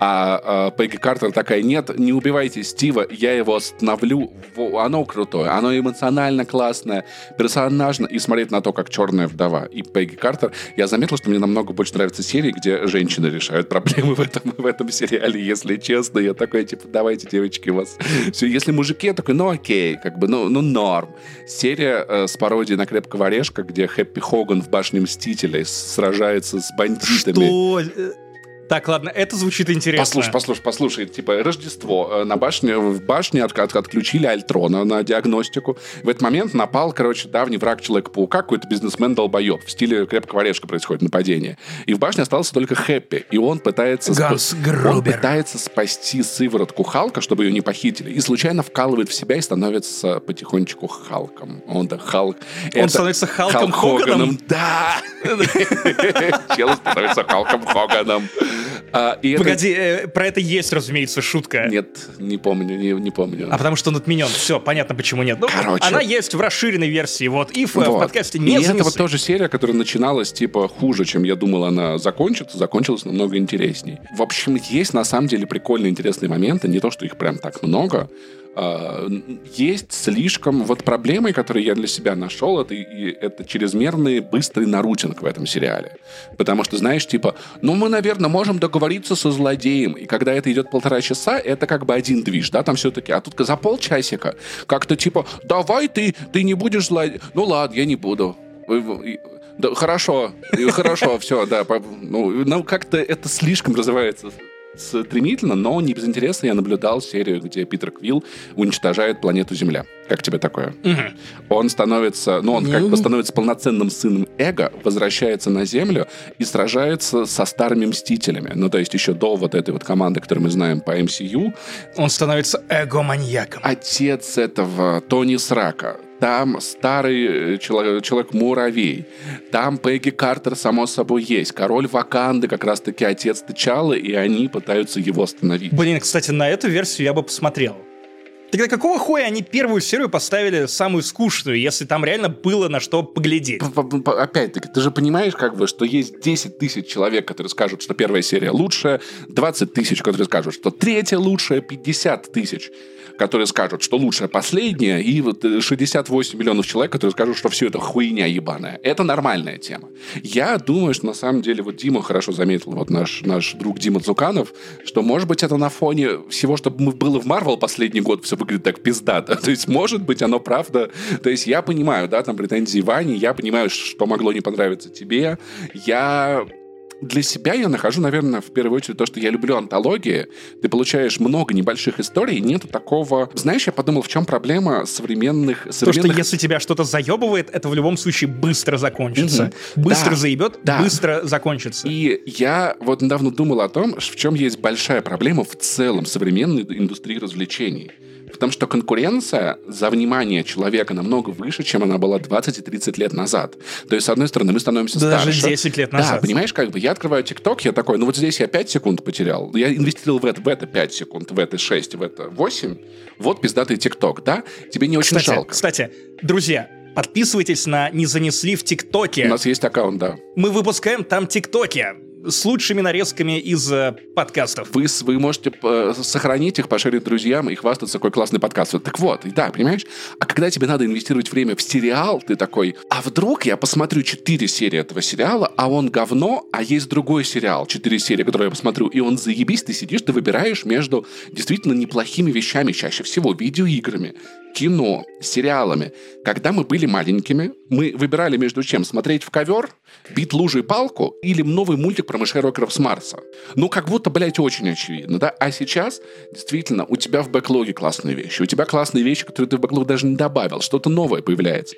Speaker 2: а, а Пегги Картер такая, нет, не убивайте Стива, я его остановлю. Оно крутое, оно эмоционально классное, персонажно. И смотреть на то, как черная вдова и Пегги Картер. Я заметил, что мне намного больше нравятся серии, где женщины решают проблемы в этом, в этом сериале, если честно. Я такой, типа, давайте, девочки, у вас... Все, если мужики, я такой, ну окей, как бы, ну, ну норм. Серия э, с пародией на Крепкого Орешка, где Хэппи Хоган в Башне Мстителей сражается с бандитами.
Speaker 1: Что? Так, ладно, это звучит интересно.
Speaker 2: Послушай, послушай, послушай. Типа, Рождество. Э, на башне, в башне от, от, отключили Альтрона на диагностику. В этот момент напал, короче, давний враг Человека-паука, какой-то бизнесмен-долбоеб. В стиле крепкого орешка происходит нападение. И в башне остался только Хэппи. И он пытается...
Speaker 1: Ганс.
Speaker 2: Он пытается спасти сыворотку Халка, чтобы ее не похитили. И случайно вкалывает в себя и становится потихонечку Халком. Он да Халк.
Speaker 1: Он это... становится Халком Халк Хоганом?
Speaker 2: Да! Чел становится Халком Хоганом.
Speaker 1: А, и Погоди, это... про это есть, разумеется, шутка.
Speaker 2: Нет, не помню, не, не помню.
Speaker 1: А потому что он отменен. Все, понятно, почему нет. Ну,
Speaker 2: Короче.
Speaker 1: Она есть в расширенной версии. Вот, и в, вот. в подкасте не И занесли.
Speaker 2: это вот тоже серия, которая начиналась, типа, хуже, чем я думал она закончится, закончилась намного интересней. В общем, есть на самом деле прикольные, интересные моменты. Не то, что их прям так много, есть слишком... Вот проблемой, которую я для себя нашел, это, это чрезмерный быстрый нарутинг в этом сериале. Потому что, знаешь, типа, ну, мы, наверное, можем договориться со злодеем. И когда это идет полтора часа, это как бы один движ, да, там все-таки. А тут за полчасика как-то типа, давай ты, ты не будешь злодеем. Ну, ладно, я не буду. Да, хорошо, хорошо, все, да. Ну, ну как-то это слишком развивается стремительно, но не без интереса я наблюдал серию, где Питер Квилл уничтожает планету Земля. Как тебе такое? Угу. Он становится, ну, он как бы становится полноценным сыном Эго, возвращается на Землю и сражается со старыми Мстителями. Ну, то есть еще до вот этой вот команды, которую мы знаем по MCU.
Speaker 1: Он становится эго-маньяком.
Speaker 2: Отец этого Тони Срака, там старый э, человек, человек-муравей, там Пегги Картер, само собой, есть, король Ваканды, как раз-таки отец Тычала, и они пытаются его остановить.
Speaker 1: Блин, кстати, на эту версию я бы посмотрел. Тогда какого хуя они первую серию поставили самую скучную, если там реально было на что поглядеть?
Speaker 2: Опять-таки, ты же понимаешь, как бы, что есть 10 тысяч человек, которые скажут, что первая серия лучшая, 20 тысяч, которые скажут, что третья лучшая, 50 тысяч которые скажут, что лучше последнее, и вот 68 миллионов человек, которые скажут, что все это хуйня ебаная. Это нормальная тема. Я думаю, что на самом деле вот Дима хорошо заметил, вот наш, наш друг Дима Цуканов, что, может быть, это на фоне всего, что было в Марвел последний год, все выглядит так пиздато. То есть, может быть, оно правда... То есть, я понимаю, да, там претензии Вани, я понимаю, что могло не понравиться тебе. Я для себя я нахожу, наверное, в первую очередь то, что я люблю антологии. Ты получаешь много небольших историй, нету такого... Знаешь, я подумал, в чем проблема современных... современных...
Speaker 1: То, что если тебя что-то заебывает, это в любом случае быстро закончится. Угу. Быстро да, заебет, да. быстро закончится.
Speaker 2: И я вот недавно думал о том, в чем есть большая проблема в целом современной индустрии развлечений. Потому что конкуренция за внимание человека намного выше, чем она была 20 и 30 лет назад. То есть, с одной стороны, мы становимся
Speaker 1: Даже
Speaker 2: старше.
Speaker 1: 10 лет назад.
Speaker 2: Да, понимаешь, как бы я открываю ТикТок, я такой, ну вот здесь я 5 секунд потерял. Я инвестировал в это, в это 5 секунд, в это 6, в это 8. Вот пиздатый ТикТок, да? Тебе не очень
Speaker 1: кстати,
Speaker 2: жалко.
Speaker 1: Кстати, друзья, Подписывайтесь на «Не занесли в ТикТоке».
Speaker 2: У нас есть аккаунт, да.
Speaker 1: Мы выпускаем там ТикТоки с лучшими нарезками из э, подкастов.
Speaker 2: Вы, вы можете э, сохранить их, пошерить друзьям и хвастаться, какой классный подкаст. Так вот, да, понимаешь? А когда тебе надо инвестировать время в сериал, ты такой, а вдруг я посмотрю 4 серии этого сериала, а он говно, а есть другой сериал, 4 серии, который я посмотрю, и он заебись, ты сидишь, ты выбираешь между действительно неплохими вещами, чаще всего видеоиграми, кино, сериалами. Когда мы были маленькими, мы выбирали между чем? Смотреть в ковер, бить лужей палку или новый мультик про мышей рокеров с Марса. Ну, как будто, блядь, очень очевидно, да? А сейчас, действительно, у тебя в бэклоге классные вещи. У тебя классные вещи, которые ты в бэклог даже не добавил. Что-то новое появляется.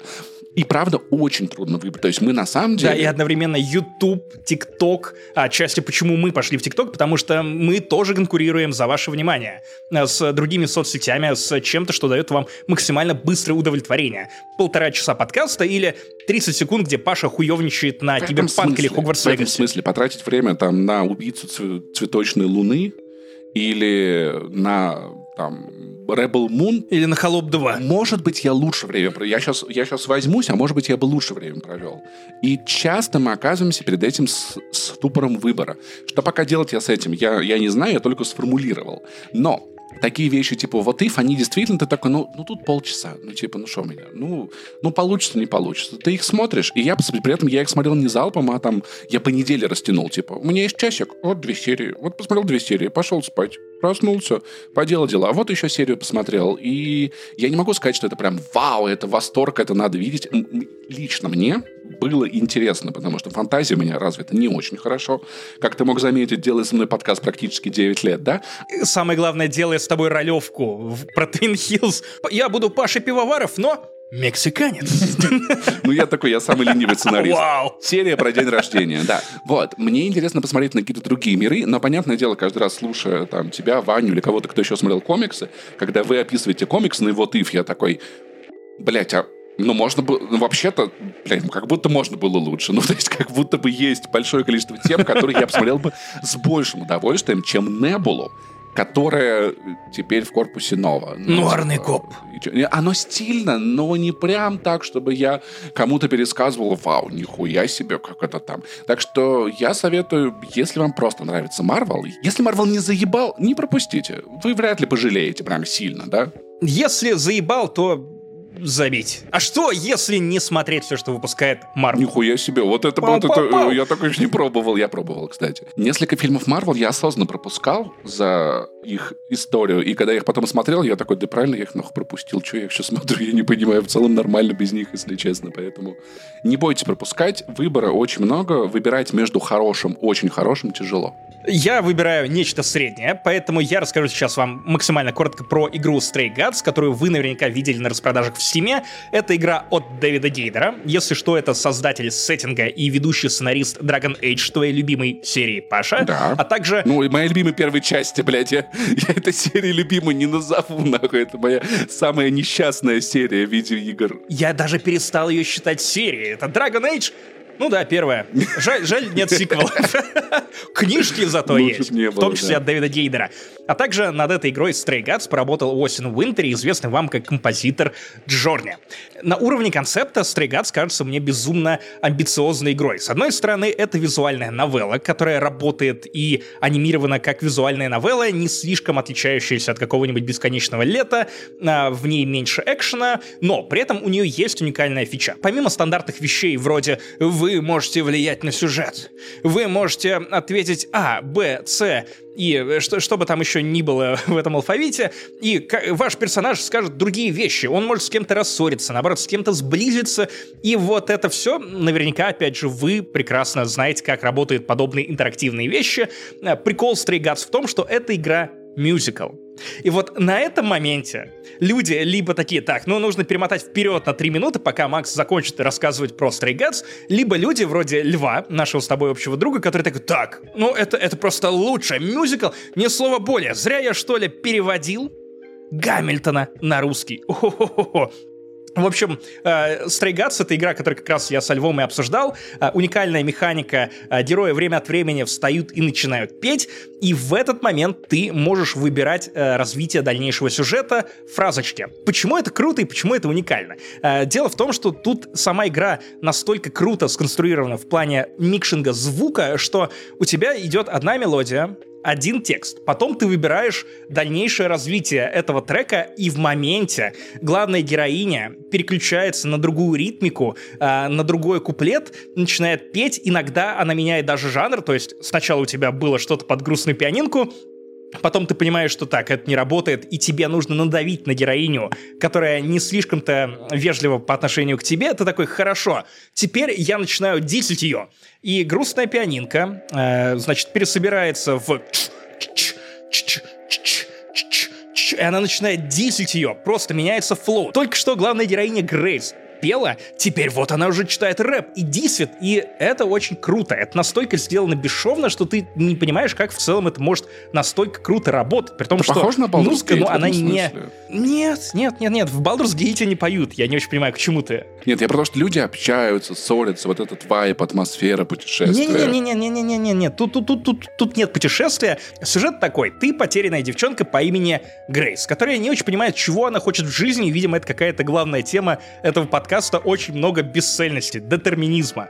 Speaker 2: И правда очень трудно выбрать. То есть мы на самом деле...
Speaker 1: Да, и одновременно YouTube, TikTok. А отчасти почему мы пошли в TikTok? Потому что мы тоже конкурируем за ваше внимание э, с другими соцсетями, с чем-то, что дает вам максимально быстрое удовлетворение. Полтора часа подкаста или 30 секунд, где Паша хуевничает на Киберпанк или Хогвартс.
Speaker 2: В смысле, потратить время там на убийцу цветочной луны или на там Rebel Moon.
Speaker 1: Или на Холоп 2.
Speaker 2: Может быть, я лучше время провел. Я сейчас, я сейчас возьмусь, а может быть, я бы лучше время провел. И часто мы оказываемся перед этим с, с тупором выбора. Что пока делать я с этим, я, я не знаю, я только сформулировал. Но такие вещи, типа, вот if, они действительно, ты такой, ну, ну тут полчаса, ну, типа, ну что у меня, ну, ну, получится, не получится. Ты их смотришь, и я, при этом я их смотрел не залпом, а там, я по неделе растянул, типа, у меня есть часик, вот две серии, вот посмотрел две серии, пошел спать, проснулся, поделал дела, вот еще серию посмотрел, и я не могу сказать, что это прям вау, это восторг, это надо видеть. Лично мне было интересно, потому что фантазия у меня развита не очень хорошо. Как ты мог заметить, делая со мной подкаст практически 9 лет, да?
Speaker 1: Самое главное, делая с тобой ролевку про Твин Хиллз. Я буду Паша Пивоваров, но Мексиканец.
Speaker 2: Ну, я такой, я самый ленивый сценарист. Вау! Серия про день рождения, да. Вот, мне интересно посмотреть на какие-то другие миры, но, понятное дело, каждый раз слушая там тебя, Ваню или кого-то, кто еще смотрел комиксы, когда вы описываете комикс на его тыф, я такой, блять, а ну, можно было... Ну, вообще-то, блин, ну, как будто можно было лучше. Ну, то есть, как будто бы есть большое количество тем, которые я посмотрел бы с большим удовольствием, чем Небулу которая теперь в корпусе Нова.
Speaker 1: Ну, Нуарный коп.
Speaker 2: Оно стильно, но не прям так, чтобы я кому-то пересказывал, вау, нихуя себе, как это там. Так что я советую, если вам просто нравится Марвел, если Марвел не заебал, не пропустите. Вы вряд ли пожалеете прям сильно, да?
Speaker 1: Если заебал, то забить. А что, если не смотреть все, что выпускает Марвел?
Speaker 2: Нихуя себе. Вот это, вот это я такой еще не пробовал. Я пробовал, кстати. Несколько фильмов Марвел я осознанно пропускал за их историю. И когда я их потом смотрел, я такой, да правильно, я их нахуй пропустил. Что я их сейчас смотрю? Я не понимаю. В целом нормально без них, если честно. Поэтому не бойтесь пропускать. Выбора очень много. Выбирать между хорошим, очень хорошим тяжело.
Speaker 1: Я выбираю нечто среднее, поэтому я расскажу сейчас вам максимально коротко про игру Stray Gods, которую вы наверняка видели на распродажах в Steam. Это игра от Дэвида Гейдера. Если что, это создатель сеттинга и ведущий сценарист Dragon Age, твоей любимой серии, Паша.
Speaker 2: Да.
Speaker 1: А также...
Speaker 2: Ну, и моей любимой первой части, блядь. Я, я этой серии любимой не назову, нахуй. Это моя самая несчастная серия видеоигр.
Speaker 1: Я даже перестал ее считать серией. Это Dragon Age ну да, первая. Жаль, жаль нет сиквела. Книжки зато есть, было, в том числе да. от Дэвида Гейдера. А также над этой игрой Stray Gods поработал Уосин Уинтер, известный вам как композитор Джорни. На уровне концепта Gods кажется мне безумно амбициозной игрой. С одной стороны, это визуальная новелла, которая работает и анимирована как визуальная новелла, не слишком отличающаяся от какого-нибудь бесконечного лета, а, в ней меньше экшена, но при этом у нее есть уникальная фича. Помимо стандартных вещей вроде «вы можете влиять на сюжет», «вы можете ответить А, Б, С», и э, что, что бы там еще ни было в этом алфавите, и ваш персонаж скажет другие вещи, он может с кем-то рассориться, наоборот, с кем-то сблизиться, и вот это все, наверняка, опять же, вы прекрасно знаете, как работают подобные интерактивные вещи. Э, прикол Stray Gods в том, что эта игра мюзикл. И вот на этом моменте люди либо такие, так, ну нужно перемотать вперед на 3 минуты, пока Макс закончит рассказывать про Stray Gods, либо люди вроде Льва, нашего с тобой общего друга, который такой, так, ну это, это просто лучше, мюзикл, ни слова более, зря я что ли переводил Гамильтона на русский. О-хо-хо-хо. В общем, э, это игра, которую как раз я со Львом и обсуждал. Э, уникальная механика. Э, герои время от времени встают и начинают петь, и в этот момент ты можешь выбирать развитие дальнейшего сюжета фразочки. Почему это круто и почему это уникально? Дело в том, что тут сама игра настолько круто сконструирована в плане микшинга звука, что у тебя идет одна мелодия, один текст. Потом ты выбираешь дальнейшее развитие этого трека, и в моменте главная героиня переключается на другую ритмику, э, на другой куплет, начинает петь. Иногда она меняет даже жанр, то есть сначала у тебя было что-то под грустную пианинку, Потом ты понимаешь, что так, это не работает, и тебе нужно надавить на героиню, которая не слишком-то вежлива по отношению к тебе. Ты такой, хорошо, теперь я начинаю дисить ее. И грустная пианинка, э, значит, пересобирается в... И она начинает дисить ее, просто меняется флоу. Только что главная героиня Грейс пела, теперь вот она уже читает рэп и дисвит, и это очень круто. Это настолько сделано бесшовно, что ты не понимаешь, как в целом это может настолько круто работать. При том,
Speaker 2: это
Speaker 1: что
Speaker 2: похож на музыка,
Speaker 1: ну, она не... Нет, нет, нет, нет, в Baldur's Gate не поют. Я не очень понимаю, к чему ты.
Speaker 2: Нет, я потому что люди общаются, ссорятся, вот этот вайп, атмосфера, путешествия.
Speaker 1: Не-не-не-не-не-не-не-не, тут, тут, тут, тут, тут нет путешествия. Сюжет такой. Ты потерянная девчонка по имени Грейс, которая не очень понимает, чего она хочет в жизни, видимо, это какая-то главная тема этого подкаста очень много бесцельности, детерминизма,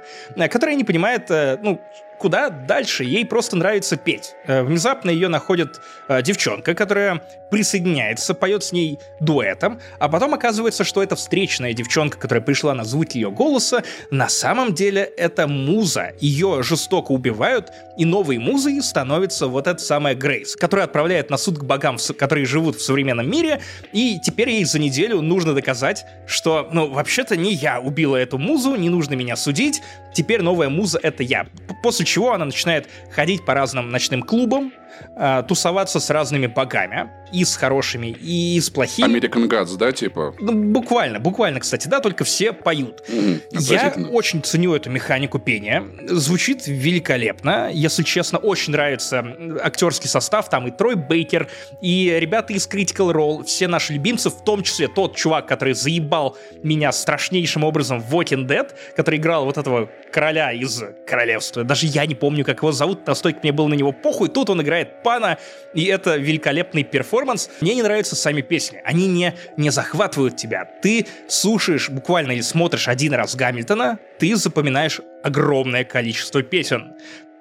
Speaker 1: которая не понимает, ну, куда дальше. Ей просто нравится петь. Э, внезапно ее находит э, девчонка, которая присоединяется, поет с ней дуэтом, а потом оказывается, что это встречная девчонка, которая пришла на звук ее голоса, на самом деле это муза. Ее жестоко убивают, и новой музой становится вот эта самая Грейс, которая отправляет на суд к богам, которые живут в современном мире, и теперь ей за неделю нужно доказать, что, ну, вообще-то не я убила эту музу, не нужно меня судить, теперь новая муза — это я. После чего она начинает ходить по разным ночным клубам, э, тусоваться с разными богами, и с хорошими, и с плохими.
Speaker 2: American Gods, да, типа?
Speaker 1: Ну, буквально, буквально, кстати, да, только все поют. Mm, Я очень ценю эту механику пения. Звучит великолепно. Если честно, очень нравится актерский состав. Там и Трой Бейкер, и ребята из Critical Role, все наши любимцы, в том числе тот чувак, который заебал меня страшнейшим образом в Walking Dead, который играл вот этого короля из королевства. Даже я не помню, как его зовут, настолько мне было на него похуй. Тут он играет пана, и это великолепный перформанс. Мне не нравятся сами песни. Они не, не захватывают тебя. Ты слушаешь буквально или смотришь один раз Гамильтона, ты запоминаешь огромное количество песен.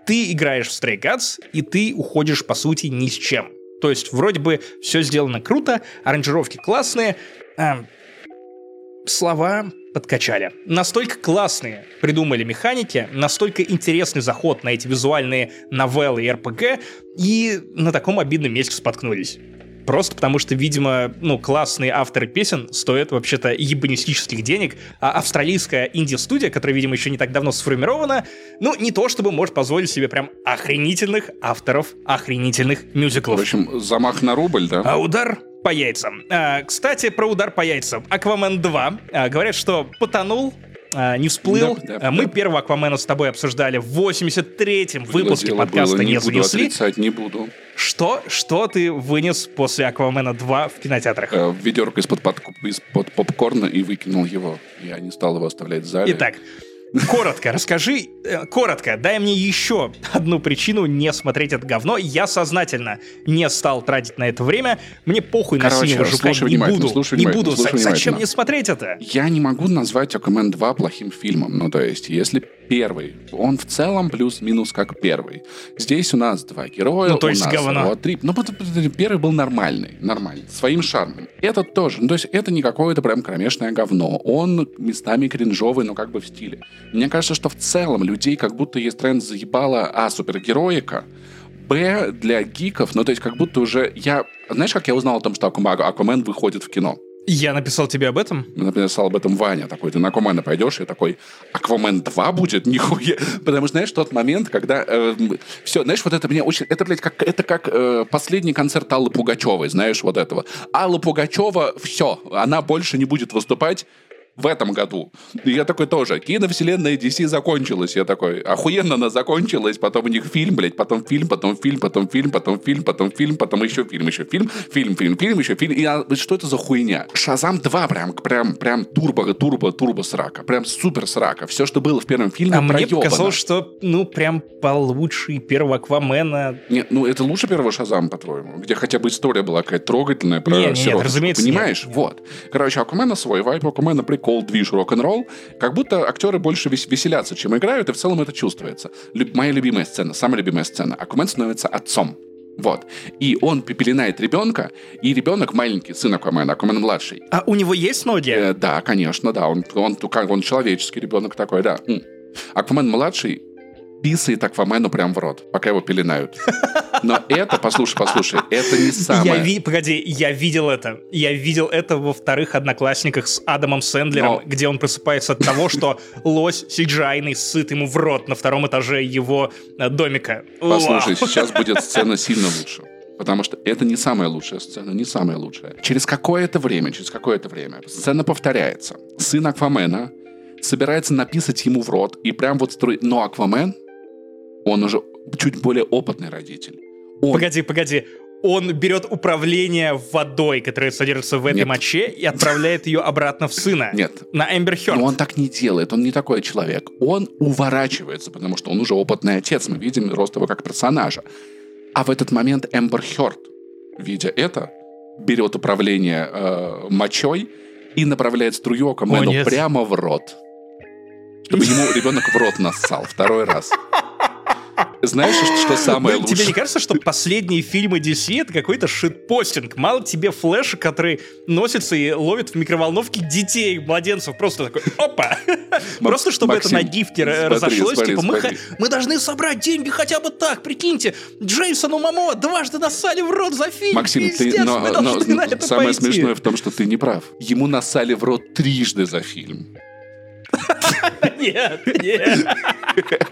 Speaker 1: Ты играешь в Stray Gods, и ты уходишь, по сути, ни с чем. То есть, вроде бы, все сделано круто, аранжировки классные, эм, слова подкачали. Настолько классные придумали механики, настолько интересный заход на эти визуальные новеллы и РПГ, и на таком обидном месте споткнулись. Просто потому что, видимо, ну, классные авторы песен стоят вообще-то ебанистических денег, а австралийская инди-студия, которая, видимо, еще не так давно сформирована, ну, не то чтобы может позволить себе прям охренительных авторов охренительных мюзиклов.
Speaker 2: В общем, замах на рубль, да?
Speaker 1: А удар по яйцам. А, кстати, про удар по яйцам. Аквамен 2. А, говорят, что потонул а, не всплыл. Да, да, Мы да. первого Аквамена с тобой обсуждали в 83-м выпуске
Speaker 2: дело
Speaker 1: подкаста
Speaker 2: было.
Speaker 1: «Не,
Speaker 2: не
Speaker 1: занесли».
Speaker 2: Буду отрицать, не буду.
Speaker 1: Что, что ты вынес после Аквамена 2 в кинотеатрах?
Speaker 2: Э, ведерко из-под, из-под попкорна и выкинул его. Я не стал его оставлять в зале.
Speaker 1: Итак, Коротко, расскажи, э, коротко, дай мне еще одну причину не смотреть это говно. Я сознательно не стал тратить на это время. Мне похуй
Speaker 2: Короче,
Speaker 1: на синего жука, не буду.
Speaker 2: слушай
Speaker 1: не буду.
Speaker 2: слушай
Speaker 1: Зачем мне смотреть это?
Speaker 2: Я не могу назвать Аквамен 2 плохим фильмом. Ну, то есть, если первый, он в целом плюс-минус как первый. Здесь у нас два героя,
Speaker 1: Ну, то
Speaker 2: у
Speaker 1: есть
Speaker 2: нас
Speaker 1: говно.
Speaker 2: вот три. Ну, что первый был нормальный, нормальный, своим шармом. Этот тоже. Ну, то есть, это не какое-то прям кромешное говно. Он местами кринжовый, но как бы в стиле. Мне кажется, что в целом людей как будто есть тренд заебала, а, супергероика, Б, для гиков, ну, то есть, как будто уже я... Знаешь, как я узнал о том, что Акума- Аквамен выходит в кино?
Speaker 1: Я написал тебе об этом?
Speaker 2: написал об этом Ваня такой, ты на Аквамена пойдешь, и такой, Аквамен 2 будет? Нихуя. Потому что, знаешь, тот момент, когда все, знаешь, вот это мне очень, это, блядь, как, это как э, последний концерт Аллы Пугачевой, знаешь, вот этого. Алла Пугачева, все, она больше не будет выступать в этом году. И я такой тоже. Киновселенная DC закончилась. Я такой, охуенно она закончилась. Потом у них фильм, блядь, потом фильм, потом фильм, потом фильм, потом фильм, потом фильм, потом еще фильм, еще фильм, фильм, фильм, фильм, еще фильм. И я, что это за хуйня? Шазам 2 прям, прям, прям турбо, турбо, турбо срака. Прям супер срака. Все, что было в первом фильме,
Speaker 1: А мне
Speaker 2: проебано.
Speaker 1: показалось, что, ну, прям получше первого Аквамена.
Speaker 2: Нет, ну это лучше первого Шазам, по-твоему? Где хотя бы история была какая-то трогательная про
Speaker 1: Не, не, нет, разумеется,
Speaker 2: Понимаешь?
Speaker 1: нет, нет.
Speaker 2: Вот. Короче, Акумена свой вайп, у Акумена прикол, движ, рок-н-ролл. Как будто актеры больше вес- веселятся, чем играют, и в целом это чувствуется. Люб- моя любимая сцена, самая любимая сцена. Акумен становится отцом. Вот. И он пепелинает ребенка, и ребенок маленький, сын Аквамена, Аквамен младший.
Speaker 1: А у него есть ноги?
Speaker 2: Э, да, конечно, да. Он, он, как, он человеческий ребенок такой, да. Аквамен младший писает Аквамену прям в рот, пока его пеленают. Но это, послушай, послушай, это не
Speaker 1: Я
Speaker 2: самое...
Speaker 1: ви... Погоди, я видел это. Я видел это во вторых одноклассниках с Адамом Сэндлером,
Speaker 2: Но-
Speaker 1: где он просыпается от того, что лось сиджайный сыт ему в рот на втором этаже его э, домика.
Speaker 2: Послушай,
Speaker 1: Вау.
Speaker 2: сейчас будет сцена сильно лучше. Потому что это не самая лучшая сцена, не самая лучшая. Через какое-то время, через какое-то время сцена повторяется. Сын Аквамена собирается написать ему в рот и прям вот строит... Но Аквамен, он уже чуть более опытный родитель. Он
Speaker 1: Погоди, погоди. Он берет управление водой, которая содержится в этой
Speaker 2: Нет.
Speaker 1: моче, и отправляет ее обратно в сына.
Speaker 2: Нет.
Speaker 1: На Эмбер Хёрд.
Speaker 2: Но он так не делает, он не такой человек. Он уворачивается, потому что он уже опытный отец, мы видим рост его как персонажа. А в этот момент Эмбер Хёрд, видя это, берет управление э, мочой и направляет струю
Speaker 1: нет.
Speaker 2: прямо в рот. Чтобы ему ребенок в рот нассал второй раз. Знаешь, что, самое
Speaker 1: Ну,
Speaker 2: лучшее?
Speaker 1: Тебе не кажется, что последние фильмы DC это какой-то шитпостинг? Мало тебе флеша, который носится и ловит в микроволновке детей, младенцев. Просто такой, опа! Просто чтобы это на
Speaker 2: смотри,
Speaker 1: разошлось. Типа, мы мы должны собрать деньги хотя бы так, прикиньте. Джейсону Мамо дважды нассали в рот за фильм.
Speaker 2: Максим, ты, но, но самое смешное в том, что ты не прав. Ему нассали в рот трижды за фильм.
Speaker 1: Нет, нет.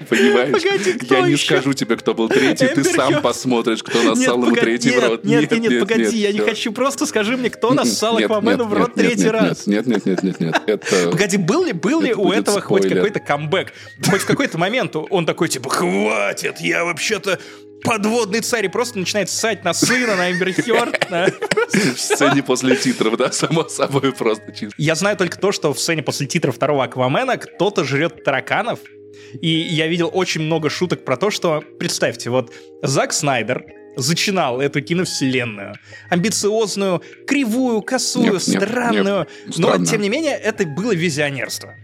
Speaker 2: Понимаешь?
Speaker 1: Погоди,
Speaker 2: Я не скажу тебе, кто был третий, ты сам посмотришь, кто нассал ему третий в
Speaker 1: нет,
Speaker 2: рот.
Speaker 1: Нет, нет, нет, погоди, я не хочу. Просто скажи мне, кто нассал Аквамену в рот третий раз.
Speaker 2: Нет, нет, нет, нет, нет. Это...
Speaker 1: Погоди, был ли, был ли у этого хоть какой-то камбэк? Хоть в какой-то момент он такой, типа, хватит, я вообще-то подводный царь, и просто начинает ссать на сына, на Эмбер
Speaker 2: В сцене после титров, да, само собой просто чисто.
Speaker 1: Я знаю только то, что в сцене после титров второго Аквамена кто-то жрет тараканов, и я видел очень много шуток про то, что, представьте, вот Зак Снайдер зачинал эту киновселенную. Амбициозную, кривую, косую,
Speaker 2: Нет, нет,
Speaker 1: странную.
Speaker 2: нет,
Speaker 1: но,
Speaker 2: странно.
Speaker 1: тем не менее, это было визионерство.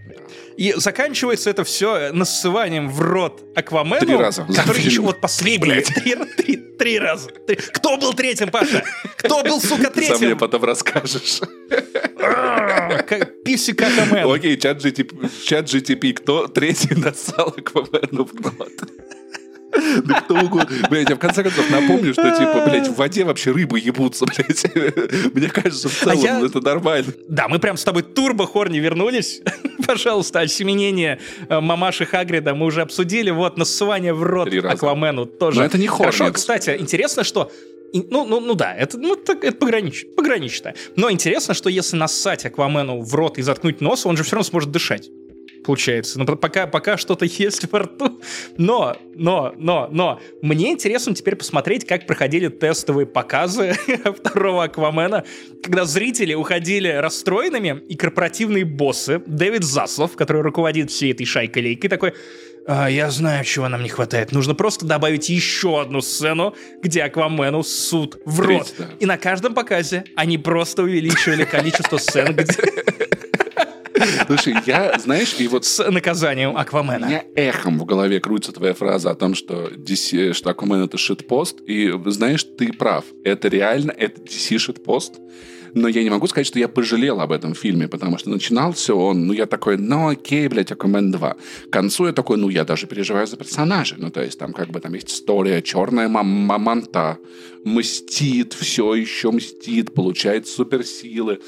Speaker 1: И заканчивается это все насыванием в рот Аквамену.
Speaker 2: Три раза.
Speaker 1: Который еще вот последний. Три, три, три раза. Три. Кто был третьим, Паша? Кто был, сука, третьим?
Speaker 2: Сам мне потом расскажешь.
Speaker 1: Писик Аквамен.
Speaker 2: Окей, чат GTP, чат GTP, кто третий нассал Аквамену в рот? Да кто угодно. Блять, я в конце концов напомню, что, типа, блядь, в воде вообще рыбы ебутся, блядь. Мне кажется, в целом а я... это нормально.
Speaker 1: Да, мы прям с тобой турбо-хорни вернулись. Пожалуйста, осеменение э, мамаши Хагрида мы уже обсудили. Вот, насывание в рот Аквамену тоже.
Speaker 2: Но это не хорни.
Speaker 1: Хорошо, кстати, интересно, что ну, ну, ну да, это, ну, так, это погранич, погранично. Но интересно, что если нассать Аквамену в рот и заткнуть нос, он же все равно сможет дышать получается. Но пока, пока что-то есть во рту. Но, но, но, но, мне интересно теперь посмотреть, как проходили тестовые показы второго Аквамена, когда зрители уходили расстроенными, и корпоративные боссы, Дэвид Заслов, который руководит всей этой шайкой-лейкой, такой, а, я знаю, чего нам не хватает. Нужно просто добавить еще одну сцену, где Аквамену суд в рот. И на каждом показе они просто увеличивали количество сцен, где...
Speaker 2: Слушай, я, знаешь, и вот...
Speaker 1: С наказанием Аквамена.
Speaker 2: У меня эхом в голове крутится твоя фраза о том, что, DC, что Аквамен — это шитпост. И, знаешь, ты прав. Это реально, это DC шитпост. Но я не могу сказать, что я пожалел об этом фильме, потому что начинался он, ну, я такой, ну, окей, блядь, Аквамен 2. К концу я такой, ну, я даже переживаю за персонажей. Ну, то есть там как бы там есть история, черная мамонта мстит, все еще мстит, получает суперсилы.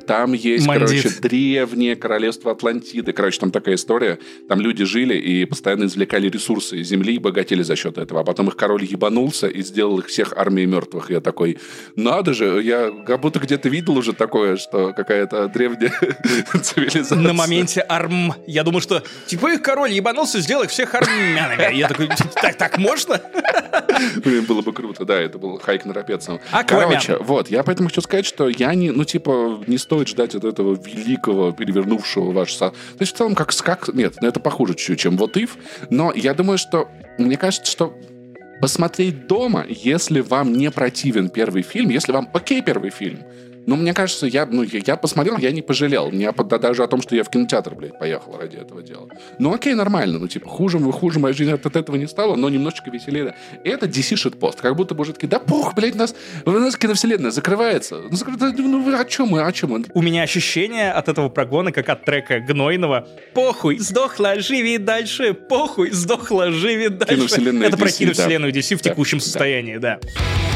Speaker 2: Там есть, Мандит. короче, древнее королевство Атлантиды. Короче, там такая история. Там люди жили и постоянно извлекали ресурсы из земли и богатели за счет этого. А потом их король ебанулся и сделал их всех армией мертвых. Я такой, надо же, я как будто где-то видел уже такое, что какая-то древняя цивилизация.
Speaker 1: На моменте арм... Я думаю, что типа их король ебанулся, сделал их всех армянами. Я такой, так, так можно?
Speaker 2: Блин, было бы круто, да, это был хайк на рапецом. Короче, вот, я поэтому хочу сказать, что я не, ну, типа, не стоит ждать от этого великого, перевернувшего ваш сад. То есть в целом как как нет, это похуже чуть-чуть, чем вот if. Но я думаю, что мне кажется, что посмотреть дома, если вам не противен первый фильм, если вам окей первый фильм, ну, мне кажется, я, ну, я посмотрел, я не пожалел. Не да, даже о том, что я в кинотеатр, блядь, поехал ради этого дела. Ну, окей, нормально. Ну, типа, хуже, хуже моя жизнь от, этого не стала, но немножечко веселее. И это DC шитпост. Как будто бы уже такие, да пух, блядь, нас, у нас киновселенная закрывается. Ну, ну, о чем мы, о чем мы?
Speaker 1: У меня ощущение от этого прогона, как от трека Гнойного. Похуй, сдохла, живи дальше. Похуй, сдохла, живи дальше.
Speaker 2: Киновселенная
Speaker 1: это
Speaker 2: DC,
Speaker 1: про киновселенную да. DC в текущем да, состоянии, да. да.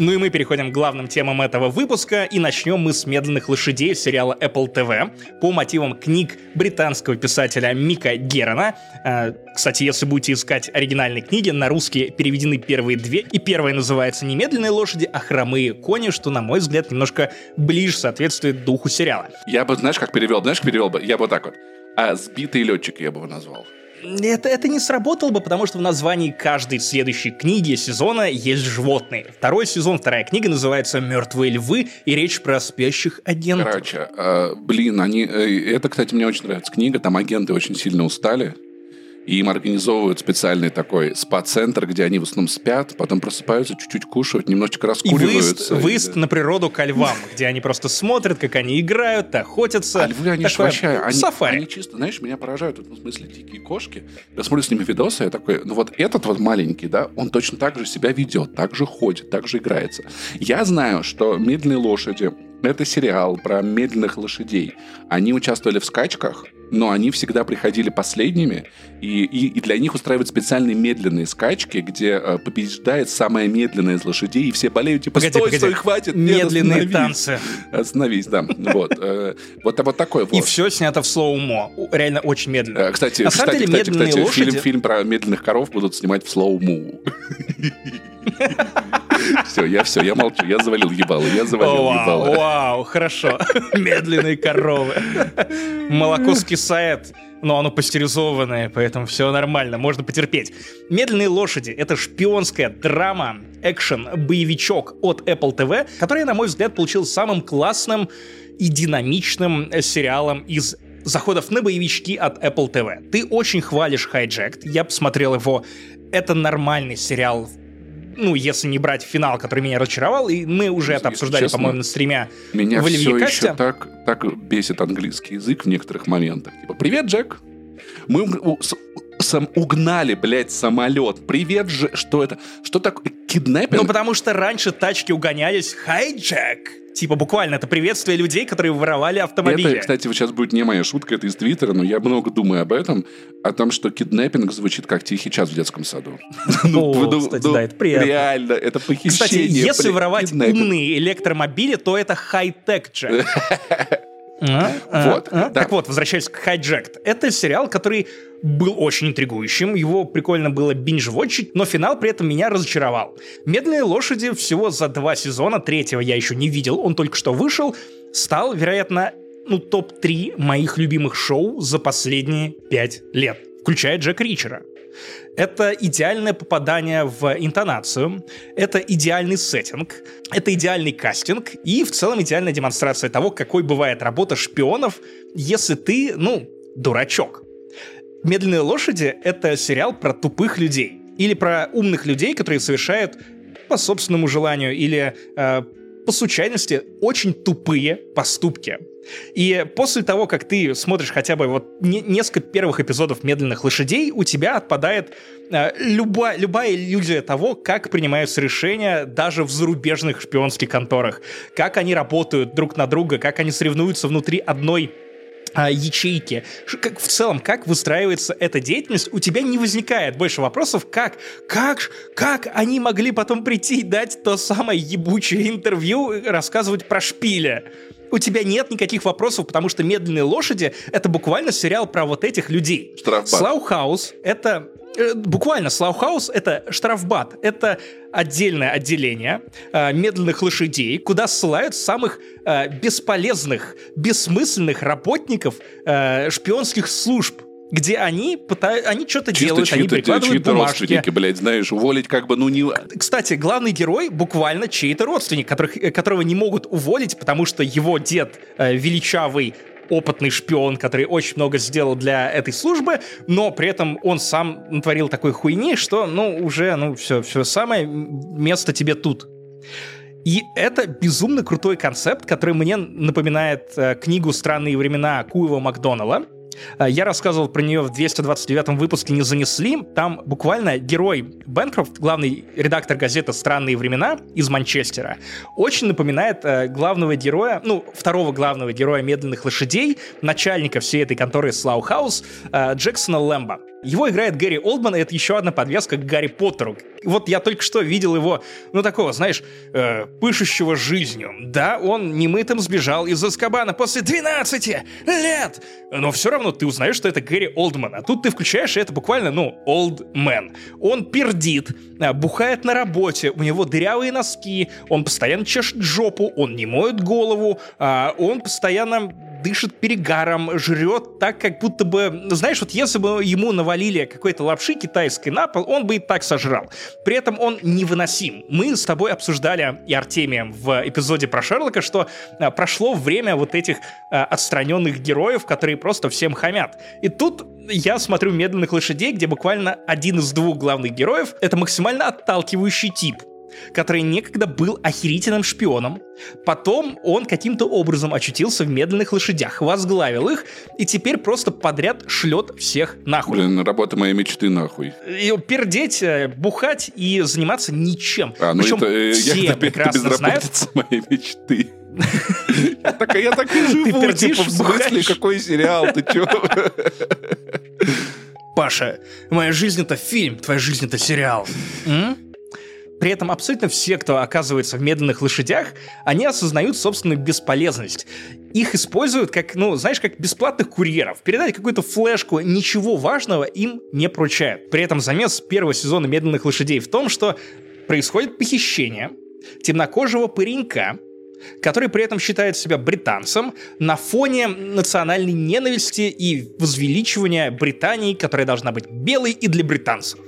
Speaker 1: Ну и мы переходим к главным темам этого выпуска, и начнем мы с «Медленных лошадей» сериала Apple TV по мотивам книг британского писателя Мика Герона. А, кстати, если будете искать оригинальные книги, на русский переведены первые две, и первая называется не «Медленные лошади», а «Хромые кони», что, на мой взгляд, немножко ближе соответствует духу сериала.
Speaker 2: Я бы, знаешь, как перевел? Знаешь, как перевел бы? Я бы вот так вот. А «Сбитый летчик» я бы его назвал
Speaker 1: это, это не сработало бы, потому что в названии каждой следующей книги сезона есть животные. Второй сезон, вторая книга называется «Мертвые львы», и речь про спящих агентов.
Speaker 2: Короче, э, блин, они... Э, это, кстати, мне очень нравится книга, там агенты очень сильно устали, и им организовывают специальный такой спа-центр, где они в основном спят, потом просыпаются, чуть-чуть кушают, немножечко раскуриваются.
Speaker 1: И выезд, выезд и... на природу ко львам, где они просто смотрят, как они играют, охотятся.
Speaker 2: А львы, они же вообще, они, сафари. они чисто, знаешь, меня поражают, в смысле, дикие кошки. Я смотрю с ними видосы, я такой, ну вот этот вот маленький, да, он точно так же себя ведет, так же ходит, так же играется. Я знаю, что медленные лошади это сериал про медленных лошадей. Они участвовали в скачках, но они всегда приходили последними, и, и, и для них устраивают специальные медленные скачки, где э, побеждает самая медленная из лошадей, и все болеют, типа, погоди, стой, погоди. стой, хватит,
Speaker 1: Медленные нет, танцы.
Speaker 2: Остановись, да. Вот. Э, вот, вот такой вот.
Speaker 1: И все снято в slow-mo. Реально очень медленно.
Speaker 2: Э, кстати, На кстати, деле, кстати, кстати, лошади... фильм, фильм про медленных коров будут снимать в slow-mo. Все, я все, я молчу, я завалил ебало, я завалил вау, ебало.
Speaker 1: Вау, хорошо. Медленные коровы. Молоко скисает но оно пастеризованное, поэтому все нормально, можно потерпеть. «Медленные лошади» — это шпионская драма, экшен, боевичок от Apple TV, который, на мой взгляд, получил самым классным и динамичным сериалом из заходов на боевички от Apple TV. Ты очень хвалишь Hijacked, я посмотрел его. Это нормальный сериал ну, если не брать финал, который меня разочаровал, и мы уже это обсуждали, по-моему, на стриме
Speaker 2: Меня
Speaker 1: в
Speaker 2: все
Speaker 1: Оливье-касте.
Speaker 2: еще так, так бесит английский язык в некоторых моментах. Типа, привет, Джек. Мы сам, угнали, блядь, самолет. Привет же, что это? Что такое? Киднеппинг?
Speaker 1: Ну, потому что раньше тачки угонялись хайджек. Типа буквально это приветствие людей, которые воровали автомобили.
Speaker 2: Это, кстати, вот сейчас будет не моя шутка, это из Твиттера, но я много думаю об этом, о том, что киднеппинг звучит как тихий час в детском саду.
Speaker 1: О, кстати, да, это приятно.
Speaker 2: Реально, это похищение.
Speaker 1: Кстати, если воровать умные электромобили, то это хай-тек Джек. А, а,
Speaker 2: Вот,
Speaker 1: а.
Speaker 2: да.
Speaker 1: Так вот, возвращаясь к Hijacked. Это сериал, который был очень интригующим, его прикольно было бинж-вотчить, но финал при этом меня разочаровал. «Медленные лошади» всего за два сезона, третьего я еще не видел, он только что вышел, стал, вероятно, ну, топ-3 моих любимых шоу за последние пять лет, включая Джек Ричера. Это идеальное попадание в интонацию, это идеальный сеттинг, это идеальный кастинг и в целом идеальная демонстрация того, какой бывает работа шпионов, если ты, ну, дурачок. «Медленные лошади» — это сериал про тупых людей. Или про умных людей, которые совершают по собственному желанию или э, по случайности очень тупые поступки. И после того, как ты смотришь хотя бы вот не- несколько первых эпизодов «Медленных лошадей», у тебя отпадает э, люба- любая иллюзия того, как принимаются решения даже в зарубежных шпионских конторах, как они работают друг на друга, как они соревнуются внутри одной а, ячейки. Как, в целом, как выстраивается эта деятельность, у тебя не возникает больше вопросов, как, как, как они могли потом прийти и дать то самое ебучее интервью, и рассказывать про шпиля. У тебя нет никаких вопросов, потому что «Медленные лошади» — это буквально сериал про вот этих людей.
Speaker 2: Штрафбат.
Speaker 1: Slough House — это... э, Буквально, Slough House — это штрафбат. Это отдельное отделение э, медленных лошадей, куда ссылают самых э, бесполезных, бессмысленных работников э, шпионских служб, где они пытаются, они что-то делают, они
Speaker 2: чьи-то,
Speaker 1: перекладывают
Speaker 2: чьи-то
Speaker 1: бумажки.
Speaker 2: родственники, блядь, знаешь, уволить как бы, ну, не...
Speaker 1: Кстати, главный герой буквально чей-то родственник, которых, э, которого не могут уволить, потому что его дед э, величавый опытный шпион, который очень много сделал для этой службы, но при этом он сам натворил такой хуйни, что, ну, уже, ну, все, все самое, место тебе тут. И это безумно крутой концепт, который мне напоминает э, книгу «Странные времена» Куева Макдонала. Э, Я рассказывал про нее в 229 выпуске «Не занесли». Там буквально герой Бэнкрофт, главный редактор газеты «Странные времена» из Манчестера, очень напоминает э, главного героя, ну, второго главного героя «Медленных лошадей», начальника всей этой конторы Слаухаус, э, Джексона Лэмбо. Его играет Гэри Олдман, и это еще одна подвеска к Гарри Поттеру. Вот я только что видел его, ну, такого, знаешь, э, пышущего жизнью. Да, он немытым сбежал из Азкабана после 12 лет, но все равно ты узнаешь, что это Гэри Олдман. А тут ты включаешь, и это буквально, ну, man. Он пердит, э, бухает на работе, у него дырявые носки, он постоянно чешет жопу, он не моет голову, а он постоянно дышит перегаром, жрет так, как будто бы... Знаешь, вот если бы ему навалили какой-то лапши китайской на пол, он бы и так сожрал. При этом он невыносим. Мы с тобой обсуждали и Артемием в эпизоде про Шерлока, что а, прошло время вот этих а, отстраненных героев, которые просто всем хамят. И тут я смотрю «Медленных лошадей», где буквально один из двух главных героев — это максимально отталкивающий тип который некогда был охерительным шпионом. Потом он каким-то образом очутился в медленных лошадях, возглавил их, и теперь просто подряд шлет всех нахуй.
Speaker 2: Блин, работа моей мечты, нахуй.
Speaker 1: И пердеть, э, бухать и заниматься ничем.
Speaker 2: А, ну
Speaker 1: Причем
Speaker 2: это, э,
Speaker 1: все
Speaker 2: я, это, это
Speaker 1: прекрасно знают,
Speaker 2: безработица моей мечты. Я так, я так и живу,
Speaker 1: пердишь,
Speaker 2: типа, в смысле, какой сериал, ты чё?
Speaker 1: Паша, моя жизнь это фильм, твоя жизнь это сериал. М? При этом абсолютно все, кто оказывается в медленных лошадях, они осознают собственную бесполезность. Их используют как, ну, знаешь, как бесплатных курьеров. Передать какую-то флешку, ничего важного им не поручают. При этом замес первого сезона «Медленных лошадей» в том, что происходит похищение темнокожего паренька, который при этом считает себя британцем на фоне национальной ненависти и возвеличивания Британии, которая должна быть белой и для британцев.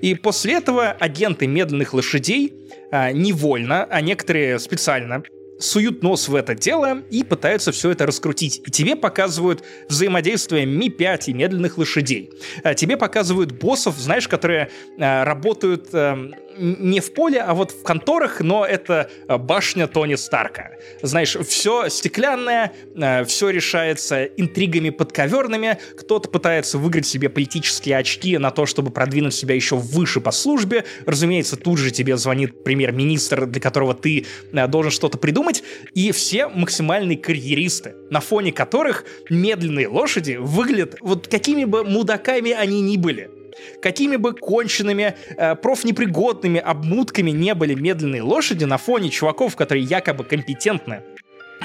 Speaker 1: И после этого агенты медленных лошадей а, невольно, а некоторые специально суют нос в это дело и пытаются все это раскрутить. И тебе показывают взаимодействие Ми-5 и медленных лошадей. А тебе показывают боссов, знаешь, которые а, работают а, не в поле, а вот в конторах, но это а, башня Тони Старка. Знаешь, все стеклянное, все решается интригами подковерными, кто-то пытается выиграть себе политические очки на то, чтобы продвинуть себя еще выше по службе. Разумеется, тут же тебе звонит премьер-министр, для которого ты должен что-то придумать, и все максимальные карьеристы, на фоне которых медленные лошади выглядят вот какими бы мудаками они ни были. Какими бы конченными, э, профнепригодными обмутками не были медленные лошади на фоне чуваков, которые якобы компетентны,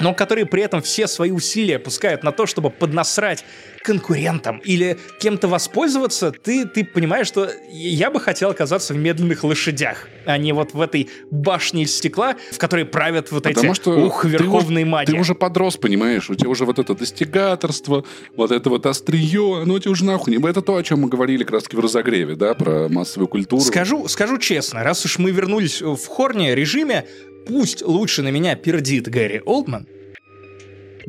Speaker 1: но которые при этом все свои усилия пускают на то, чтобы поднасрать конкурентам или кем-то воспользоваться, ты, ты понимаешь, что я бы хотел оказаться в медленных лошадях, а не вот в этой башне из стекла, в которой правят вот
Speaker 2: Потому
Speaker 1: эти,
Speaker 2: что
Speaker 1: ух, верховные
Speaker 2: ты,
Speaker 1: маги.
Speaker 2: Ты уже подрос, понимаешь, у тебя уже вот это достигаторство, вот это вот острие, оно тебе уже нахуй не... Это то, о чем мы говорили как раз в разогреве, да, про массовую культуру.
Speaker 1: Скажу, скажу честно, раз уж мы вернулись в хорне режиме, пусть лучше на меня пердит Гэри Олдман,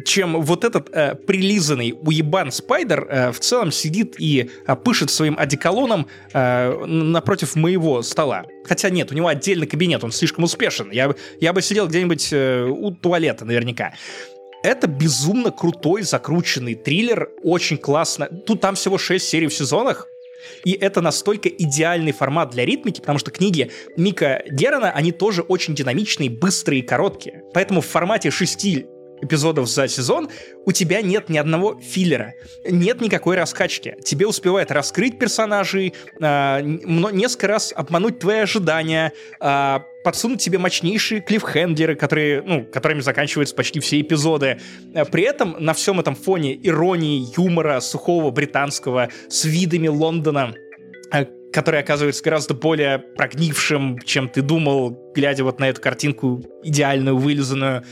Speaker 1: чем вот этот э, прилизанный уебан Спайдер э, в целом сидит и э, пышет своим одеколоном э, напротив моего стола. Хотя нет, у него отдельный кабинет, он слишком успешен. Я, я бы сидел где-нибудь э, у туалета наверняка. Это безумно крутой, закрученный триллер, очень классно. Тут там всего 6 серий в сезонах, и это настолько идеальный формат для ритмики, потому что книги Мика Герона, они тоже очень динамичные, быстрые и короткие. Поэтому в формате шести эпизодов за сезон, у тебя нет ни одного филлера, нет никакой раскачки. Тебе успевает раскрыть персонажей, э, несколько раз обмануть твои ожидания, э, подсунуть тебе мощнейшие клиффхендлеры, которые, ну, которыми заканчиваются почти все эпизоды. При этом на всем этом фоне иронии, юмора, сухого британского, с видами Лондона, который оказывается гораздо более прогнившим, чем ты думал, глядя вот на эту картинку идеальную, вылизанную.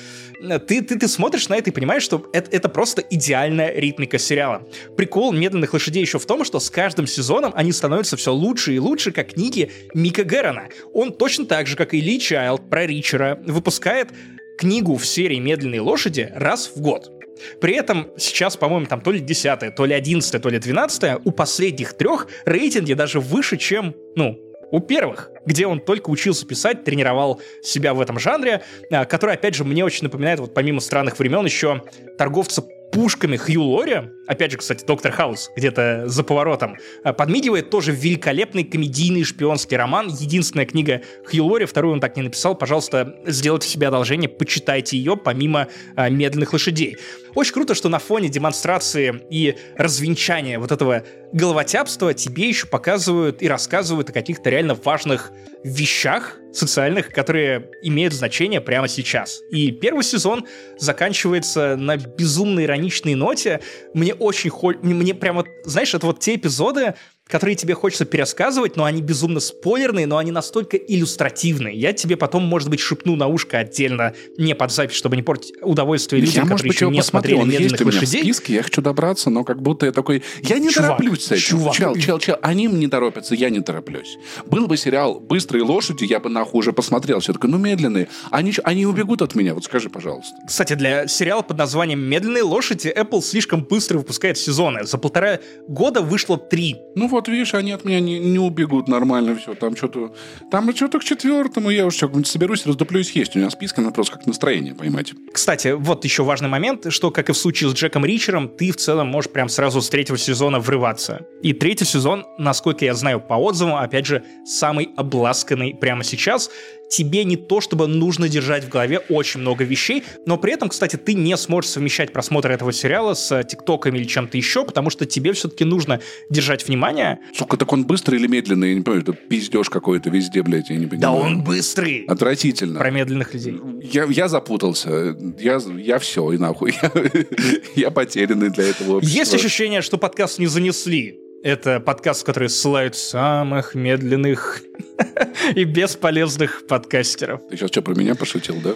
Speaker 1: Ты, ты, ты смотришь на это и понимаешь, что это, это просто идеальная ритмика сериала. Прикол «Медленных лошадей» еще в том, что с каждым сезоном они становятся все лучше и лучше, как книги Мика Герона. Он точно так же, как и Ли Чайлд про Ричера, выпускает книгу в серии «Медленные лошади» раз в год. При этом сейчас, по-моему, там то ли 10 то ли 11 то ли 12 у последних трех рейтинги даже выше, чем, ну, у первых, где он только учился писать, тренировал себя в этом жанре, а, который, опять же, мне очень напоминает, вот помимо странных времен, еще торговца пушками Хью Лори, опять же, кстати, Доктор Хаус где-то за поворотом, а, подмигивает тоже великолепный комедийный шпионский роман. Единственная книга Хью Лори, вторую он так не написал. Пожалуйста, сделайте себе одолжение, почитайте ее помимо а, «Медленных лошадей». Очень круто, что на фоне демонстрации и развенчания вот этого головотяпства тебе еще показывают и рассказывают о каких-то реально важных вещах социальных, которые имеют значение прямо сейчас. И первый сезон заканчивается на безумно ироничной ноте. Мне очень... Хо... Мне прямо... Знаешь, это вот те эпизоды, которые тебе хочется пересказывать, но они безумно спойлерные, но они настолько иллюстративные. Я тебе потом, может быть, шепну на ушко отдельно, не под запись, чтобы не портить удовольствие людям,
Speaker 2: я,
Speaker 1: которые
Speaker 2: может быть,
Speaker 1: еще не смотрели
Speaker 2: он
Speaker 1: «Медленных
Speaker 2: есть у меня
Speaker 1: лошадей».
Speaker 2: в списке, я хочу добраться, но как будто я такой, я не
Speaker 1: Чувак,
Speaker 2: тороплюсь с этим.
Speaker 1: чувак.
Speaker 2: Чел, чел, чел, они не торопятся, я не тороплюсь. Был бы сериал «Быстрые лошади», я бы нахуй уже посмотрел. Все такое, ну медленные. Они, они убегут от меня, вот скажи, пожалуйста.
Speaker 1: Кстати, для сериала под названием «Медленные лошади» Apple слишком быстро выпускает сезоны. За полтора года вышло три.
Speaker 2: Ну вот, видишь, они от меня не, не убегут нормально все. Там что-то... Там что-то к четвертому я уж что-нибудь соберусь, раздуплюсь есть. У меня список, она просто как настроение, понимаете.
Speaker 1: Кстати, вот еще важный момент, что, как и в случае с Джеком Ричером, ты в целом можешь прям сразу с третьего сезона врываться. И третий сезон, насколько я знаю по отзывам, опять же, самый обласканный прямо сейчас. Тебе не то, чтобы нужно держать в голове очень много вещей, но при этом, кстати, ты не сможешь совмещать просмотр этого сериала с тиктоками или чем-то еще, потому что тебе все-таки нужно держать внимание.
Speaker 2: Сука, так он быстрый или медленный? Я не понимаю, это пиздеж какой-то везде, блядь, я не понимаю.
Speaker 1: Да он быстрый!
Speaker 2: Отвратительно.
Speaker 1: Про медленных людей.
Speaker 2: Я, я запутался. Я, я все, и нахуй. Я, я потерянный для этого общества.
Speaker 1: Есть ощущение, что подкаст не занесли. Это подкаст, в который ссылают самых медленных и бесполезных подкастеров.
Speaker 2: Ты сейчас что, про меня пошутил, да?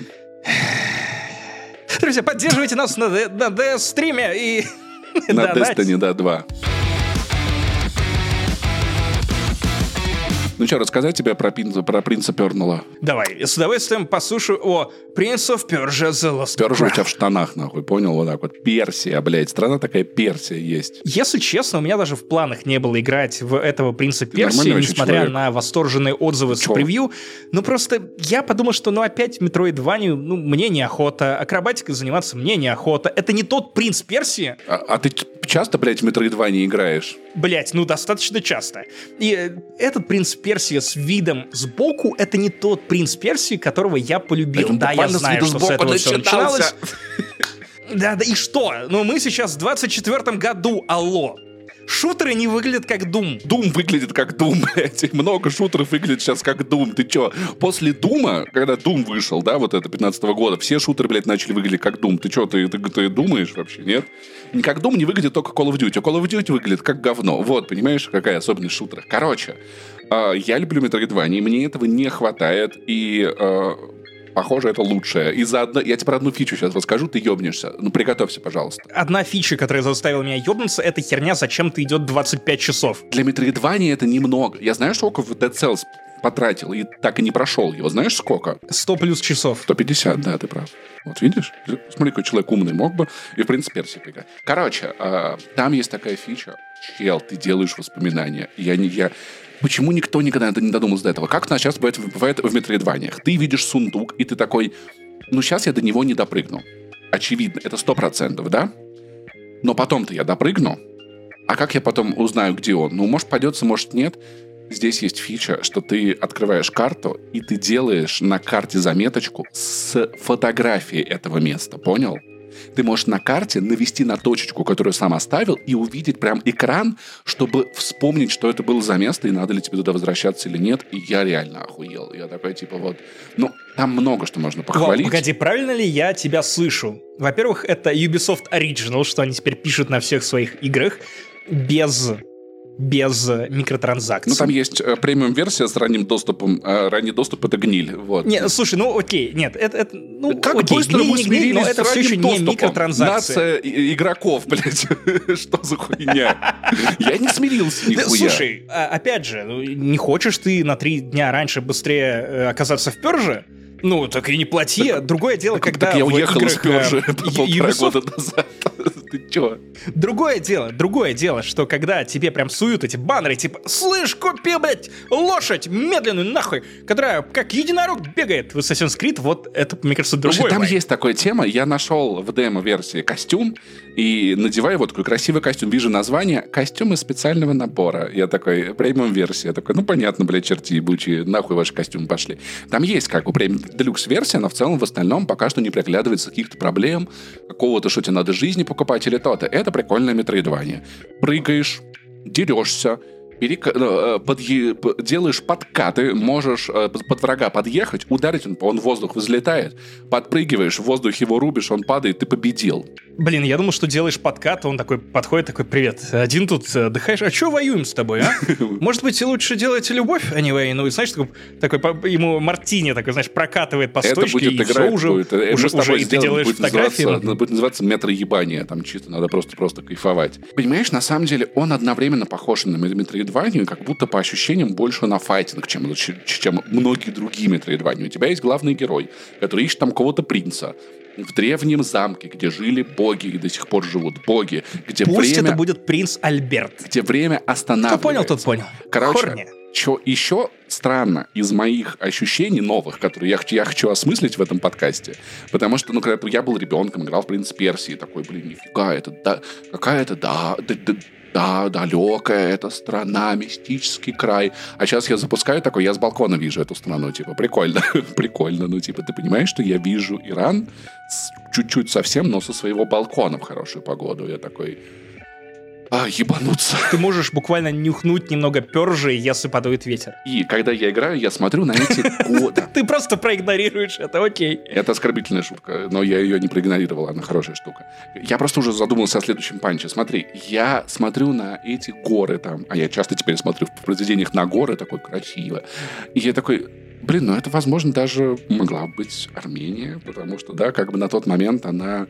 Speaker 1: Друзья, поддерживайте нас на, Д- на DS-стриме и...
Speaker 2: На
Speaker 1: донатьте.
Speaker 2: Destiny, да, 2. Ну что, рассказать тебе про, принца, про принца Пернула?
Speaker 1: Давай, с удовольствием послушаю о Prince of Persia The Lost
Speaker 2: у тебя в штанах, нахуй, понял? Вот так вот. Персия, блядь. Страна такая Персия есть.
Speaker 1: Если честно, у меня даже в планах не было играть в этого принца Персии, несмотря
Speaker 2: человек.
Speaker 1: на восторженные отзывы с
Speaker 2: Чё?
Speaker 1: превью. Ну просто я подумал, что ну опять Метроидванию, ну мне неохота, акробатикой заниматься мне неохота. Это не тот принц Персии,
Speaker 2: А, а ты часто, блядь, в Метроидване играешь?
Speaker 1: Блять, ну достаточно часто. И э, этот принц Персии с видом сбоку, это не тот принц Персии, которого я полюбил. Да, я знаю, что с этого все начиналось. Да, да, и что? Ну мы сейчас в 24 году, алло. Шутеры не выглядят как Doom.
Speaker 2: Дум выглядит как Дум, блядь. Много шутеров выглядит сейчас как Дум. Ты чё? После Дума, когда Дум вышел, да, вот это 15 года, все шутеры, блядь, начали выглядеть как Дум. Ты чё, ты, ты, ты думаешь вообще, нет? Не как Дум не выглядит только Call of Duty. А Call of Duty выглядит как говно. Вот, понимаешь, какая особенность шутера. Короче, э, я люблю Metroidvania, мне этого не хватает, и... Похоже, это лучшее. И заодно, я тебе про одну фичу сейчас расскажу, ты ебнешься. Ну, приготовься, пожалуйста.
Speaker 1: Одна фича, которая заставила меня ёбнуться, это херня зачем-то идет 25 часов.
Speaker 2: Для Metroidvania это немного. Я знаю, сколько в Dead Cells потратил, и так и не прошел его. Знаешь, сколько?
Speaker 1: 100 плюс часов.
Speaker 2: 150, да, ты прав. Вот видишь? Смотри, какой человек умный мог бы. И, в принципе, Персик играть. Короче, э, там есть такая фича. Чел, ты делаешь воспоминания. Я не... Я... Почему никто никогда не додумался до этого? Как у нас сейчас бывает, бывает в метроидваниях? Ты видишь сундук, и ты такой, ну, сейчас я до него не допрыгну. Очевидно, это сто процентов, да? Но потом-то я допрыгну. А как я потом узнаю, где он? Ну, может, пойдется, может, нет. Здесь есть фича, что ты открываешь карту, и ты делаешь на карте заметочку с фотографией этого места, понял? Ты можешь на карте навести на точечку, которую сам оставил, и увидеть прям экран, чтобы вспомнить, что это было за место, и надо ли тебе туда возвращаться или нет. И я реально охуел. Я такой, типа, вот... Ну, там много что можно
Speaker 1: Вау,
Speaker 2: похвалить.
Speaker 1: погоди, правильно ли я тебя слышу? Во-первых, это Ubisoft Original, что они теперь пишут на всех своих играх без без э, микротранзакций.
Speaker 2: Ну, там есть э, премиум-версия с ранним доступом. а ранний доступ — это гниль. Вот.
Speaker 1: Не, слушай, ну окей, нет, это, это ну
Speaker 2: Как
Speaker 1: окей,
Speaker 2: быстро
Speaker 1: гниль,
Speaker 2: мы
Speaker 1: не гниль,
Speaker 2: смирились
Speaker 1: но это все еще
Speaker 2: ранним
Speaker 1: не
Speaker 2: доступом.
Speaker 1: микротранзакции.
Speaker 2: Нация игроков, блядь. Что за хуйня? Я не смирился нихуя.
Speaker 1: слушай, а, опять же, ну, не хочешь ты на три дня раньше быстрее э, оказаться в Перже? Ну, так и не плати. Другое дело, когда
Speaker 2: Так я уехал из
Speaker 1: играх, э,
Speaker 2: полтора года назад. Ты чё?
Speaker 1: Другое дело, другое дело, что когда тебе прям суют эти баннеры, типа, слышь, купи, блядь, лошадь медленную нахуй, которая как единорог бегает в Assassin's Creed, вот это, мне кажется, другое.
Speaker 2: Слушай, там есть такая тема. Я нашел в демо-версии костюм и надеваю вот такой красивый костюм. Вижу название «Костюм из специального набора». Я такой, премиум-версия. Я такой, ну, понятно, блядь, черти ебучие, нахуй ваши костюмы пошли. Там есть как бы премиум делюкс-версия, но в целом в остальном пока что не приглядывается каких-то проблем, какого-то, что тебе надо жизни покупать или то-то. Это прикольное метроидвание. Прыгаешь, дерешься, перека- э, подъе- делаешь подкаты, можешь э, под врага подъехать, ударить, он, он в воздух взлетает, подпрыгиваешь, в воздухе его рубишь, он падает, ты победил.
Speaker 1: Блин, я думал, что делаешь подкат, он такой подходит, такой, привет, один тут э, отдыхаешь, а чё воюем с тобой, а? Может быть, лучше делать любовь, а не войну? И знаешь, такой, такой по- ему Мартини такой, знаешь, прокатывает по
Speaker 2: Это
Speaker 1: стойке,
Speaker 2: будет
Speaker 1: и все уже,
Speaker 2: будет,
Speaker 1: уже,
Speaker 2: тобой
Speaker 1: уже и ты делаешь
Speaker 2: будет
Speaker 1: фотографии.
Speaker 2: называться,
Speaker 1: ну,
Speaker 2: будет называться метроебание, там чисто надо просто, просто кайфовать. Понимаешь, на самом деле он одновременно похож на метроидванию, как будто по ощущениям больше на файтинг, чем, чем многие другие метроидвании. У тебя есть главный герой, который ищет там кого-то принца, в древнем замке, где жили боги и до сих пор живут боги, где
Speaker 1: Пусть
Speaker 2: время,
Speaker 1: это будет принц Альберт.
Speaker 2: где время
Speaker 1: Кто
Speaker 2: останавливается.
Speaker 1: понял, тот понял.
Speaker 2: Короче,
Speaker 1: Хорни.
Speaker 2: Чё еще странно из моих ощущений новых, которые я, хочу- я хочу осмыслить в этом подкасте, потому что, ну, когда я был ребенком, играл в «Принц Персии», такой, блин, нифига, это да, какая-то, да, да, да, да, далекая эта страна, мистический край. А сейчас я запускаю такой, я с балкона вижу эту страну, типа, прикольно, прикольно. Ну, типа, ты понимаешь, что я вижу Иран чуть-чуть совсем, но со своего балкона в хорошую погоду. Я такой, а, ебануться.
Speaker 1: Ты можешь буквально нюхнуть немного пержи, если подует ветер.
Speaker 2: И когда я играю, я смотрю на эти годы.
Speaker 1: Ты просто проигнорируешь это, окей.
Speaker 2: Это оскорбительная шутка, но я ее не проигнорировал, она хорошая штука. Я просто уже задумался о следующем панче. Смотри, я смотрю на эти горы там, а я часто теперь смотрю в произведениях на горы, такой красиво. И я такой, блин, ну это, возможно, даже могла быть Армения, потому что, да, как бы на тот момент она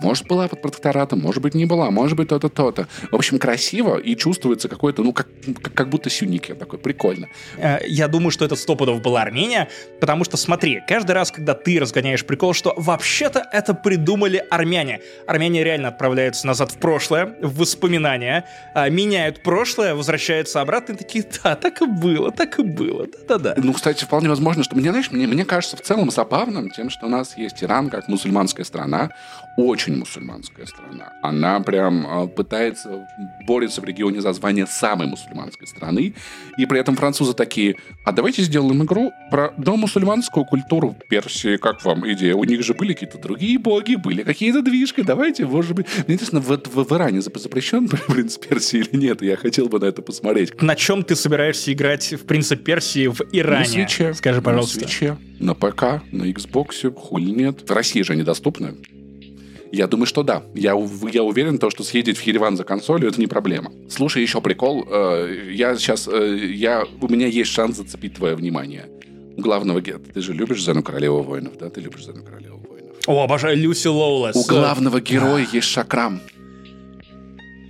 Speaker 2: Может, была под протекторатом, может быть, не была, может быть, то-то, то-то. В общем, красиво и чувствуется какой-то, ну, как, как, как будто сюники такой, прикольно.
Speaker 1: Э, я думаю, что это сто пудов была Армения, потому что, смотри, каждый раз, когда ты разгоняешь прикол, что вообще-то это придумали армяне. Армяне реально отправляются назад в прошлое, в воспоминания, а, меняют прошлое, возвращаются обратно и такие, да, так и было, так и было, да-да-да.
Speaker 2: Ну, кстати, вполне возможно, что мне, знаешь, мне, мне кажется в целом забавным тем, что у нас есть Иран как мусульманская страна, очень мусульманская страна. Она прям э, пытается, борется в регионе за звание самой мусульманской страны, и при этом французы такие, а давайте сделаем игру про домусульманскую культуру Персии, как вам идея? У них же были какие-то другие боги, были какие-то движки, давайте, может быть... Мне интересно, в, в, в Иране запрещен принц Персии или нет? Я хотел бы на это посмотреть.
Speaker 1: На чем ты собираешься играть в принца Персии в Иране? На
Speaker 2: свече.
Speaker 1: Скажи, пожалуйста.
Speaker 2: На свече, на ПК, на Xbox, хули нет. В России же недоступны. Я думаю, что да. Я, я уверен, то, что съездить в Ереван за консолью это не проблема. Слушай, еще прикол. Э, я сейчас, э, я, у меня есть шанс зацепить твое внимание. Главного героя. Ты же любишь Зену Королеву воинов, да? Ты любишь Зену Королеву воинов.
Speaker 1: О, обожаю Люси Лоулес.
Speaker 2: У главного героя есть шакрам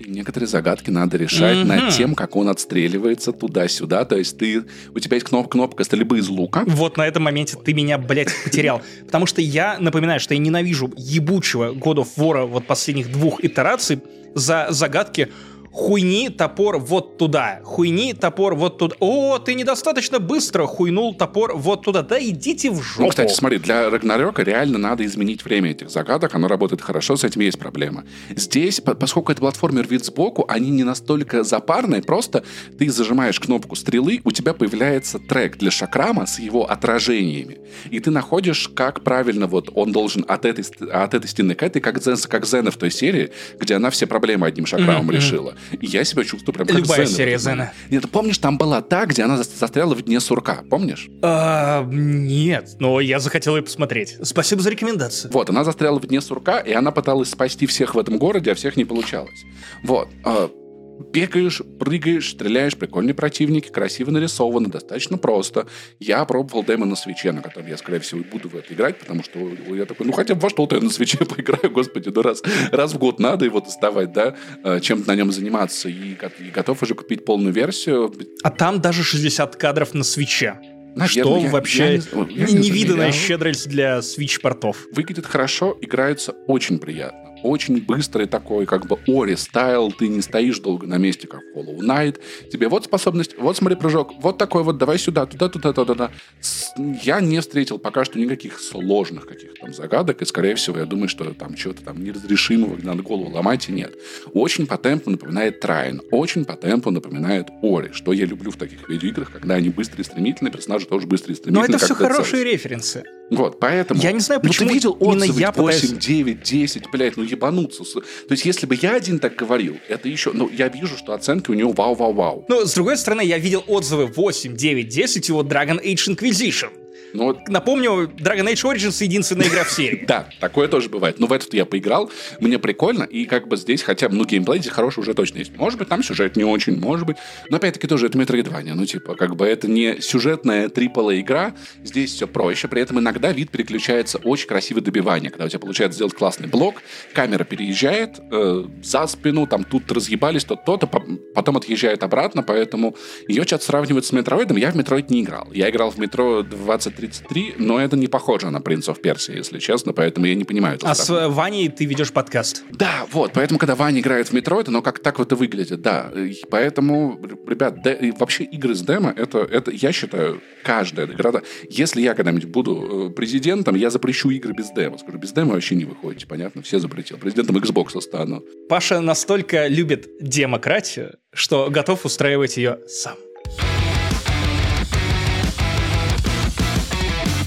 Speaker 2: некоторые загадки надо решать mm-hmm. над тем, как он отстреливается туда-сюда. То есть ты, у тебя есть кнопка, кнопка стрельбы из лука.
Speaker 1: Вот на этом моменте ты меня, блядь, потерял. Потому что я напоминаю, что я ненавижу ебучего God of War вот последних двух итераций за загадки хуйни топор вот туда, хуйни топор вот туда. О, ты недостаточно быстро хуйнул топор вот туда. Да идите в жопу.
Speaker 2: Ну, кстати, смотри, для Рагнарёка реально надо изменить время этих загадок, оно работает хорошо, с этим есть проблема. Здесь, поскольку это платформер вид сбоку, они не настолько запарные, просто ты зажимаешь кнопку стрелы, у тебя появляется трек для шакрама с его отражениями. И ты находишь, как правильно вот он должен от этой, от этой стены к этой, как, Зен, как Зена в той серии, где она все проблемы одним шакрамом mm-hmm. решила. И я себя чувствую прям как
Speaker 1: Любая
Speaker 2: Зена.
Speaker 1: серия Зена.
Speaker 2: Нет, ты помнишь, там была та, где она застряла в дне сурка, помнишь?
Speaker 1: А, нет, но я захотел ее посмотреть. Спасибо за рекомендацию.
Speaker 2: Вот, она застряла в дне сурка, и она пыталась спасти всех в этом городе, а всех не получалось. Вот. Бегаешь, прыгаешь, стреляешь, прикольные противники, красиво нарисовано, достаточно просто. Я пробовал демо на свече, на котором я, скорее всего, буду в это играть, потому что я такой, ну хотя бы во что-то я на свече поиграю, господи, ну раз, раз в год надо его доставать, да, э, чем-то на нем заниматься, и, и готов уже купить полную версию.
Speaker 1: А там даже 60 кадров на свече. Наверное, что я, вообще я, я, я невиданная щедрость для свич-портов.
Speaker 2: Выглядит хорошо, играется очень приятно очень быстрый такой, как бы Ори стайл, ты не стоишь долго на месте, как Hollow Knight. Тебе вот способность, вот смотри, прыжок, вот такой вот, давай сюда, туда, туда, туда, туда. Я не встретил пока что никаких сложных каких-то там загадок, и, скорее всего, я думаю, что там чего-то там неразрешимого надо голову ломать, и нет. Очень по темпу напоминает Трайн, очень по темпу напоминает Ори, что я люблю в таких видеоиграх, когда они быстрые и стремительные, персонажи тоже быстрые и стремительные.
Speaker 1: Но это все хорошие референсы.
Speaker 2: Вот, поэтому...
Speaker 1: Я не знаю, почему
Speaker 2: ну, ты видел отзывы
Speaker 1: я 8,
Speaker 2: пытаюсь... 9, 10, блядь, ну ебануться. То есть, если бы я один так говорил, это еще... Ну, я вижу, что оценки у него вау-вау-вау.
Speaker 1: Ну, с другой стороны, я видел отзывы 8, 9, 10 его Dragon Age Inquisition. Ну, вот... Напомню, Dragon Age Origins единственная игра в серии.
Speaker 2: Да, такое тоже бывает. Но в этот я поиграл, мне прикольно, и как бы здесь хотя бы, ну, геймплей здесь хороший уже точно есть. Может быть, там сюжет не очень, может быть. Но опять-таки тоже это Metroidvania. Ну, типа, как бы это не сюжетная AAA игра, здесь все проще. При этом иногда вид переключается очень красивое добивание, когда у тебя получается сделать классный блок, камера переезжает э, за спину, там тут разъебались, то то-то, потом отъезжает обратно, поэтому ее часто сравнивают с Metroid ом. Я в Metroid не играл. Я играл в Метро 2033, но это не похоже на «Принцев Персии», если честно, поэтому я не понимаю.
Speaker 1: А с Ваней ты ведешь подкаст.
Speaker 2: Да, вот, поэтому, когда Ваня играет в метро, это, ну, как так вот и выглядит, да. И поэтому, ребят, де, вообще игры с демо, это, это, я считаю, каждая игра... Если я когда-нибудь буду э, президентом, я запрещу игры без демо. Скажу, без демо вообще не выходите, понятно? Все запретил. Президентом Xbox стану.
Speaker 1: Паша настолько любит демократию, что готов устраивать ее сам.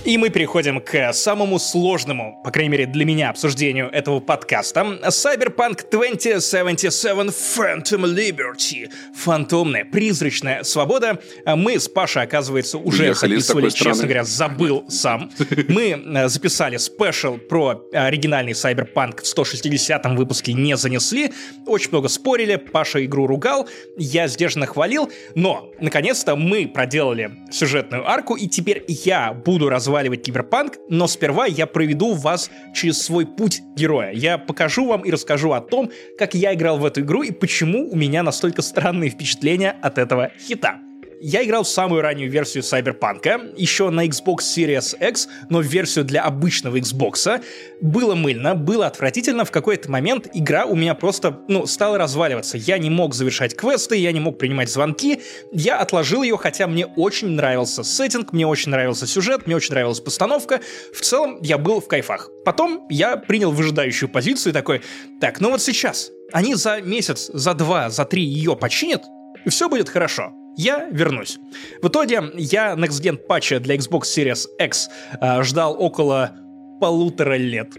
Speaker 1: И мы переходим к самому сложному, по крайней мере для меня, обсуждению этого подкаста. Cyberpunk 2077 Phantom Liberty. Фантомная, призрачная свобода. Мы с Пашей, оказывается, уже
Speaker 2: Уехали
Speaker 1: записывали, честно говоря, забыл сам. Мы э, записали спешл про оригинальный Cyberpunk в 160 выпуске, не занесли. Очень много спорили, Паша игру ругал, я сдержанно хвалил, но, наконец-то, мы проделали сюжетную арку, и теперь я буду разводить разваливать киберпанк, но сперва я проведу вас через свой путь героя. Я покажу вам и расскажу о том, как я играл в эту игру и почему у меня настолько странные впечатления от этого хита. Я играл в самую раннюю версию Cyberpunk, еще на Xbox Series X, но в версию для обычного Xbox. Было мыльно, было отвратительно. В какой-то момент игра у меня просто, ну, стала разваливаться. Я не мог завершать квесты, я не мог принимать звонки. Я отложил ее, хотя мне очень нравился сеттинг, мне очень нравился сюжет, мне очень нравилась постановка. В целом, я был в кайфах. Потом я принял выжидающую позицию и такой, так, ну вот сейчас, они за месяц, за два, за три ее починят, и все будет хорошо я вернусь. В итоге я Next Gen патча для Xbox Series X э, ждал около полутора лет.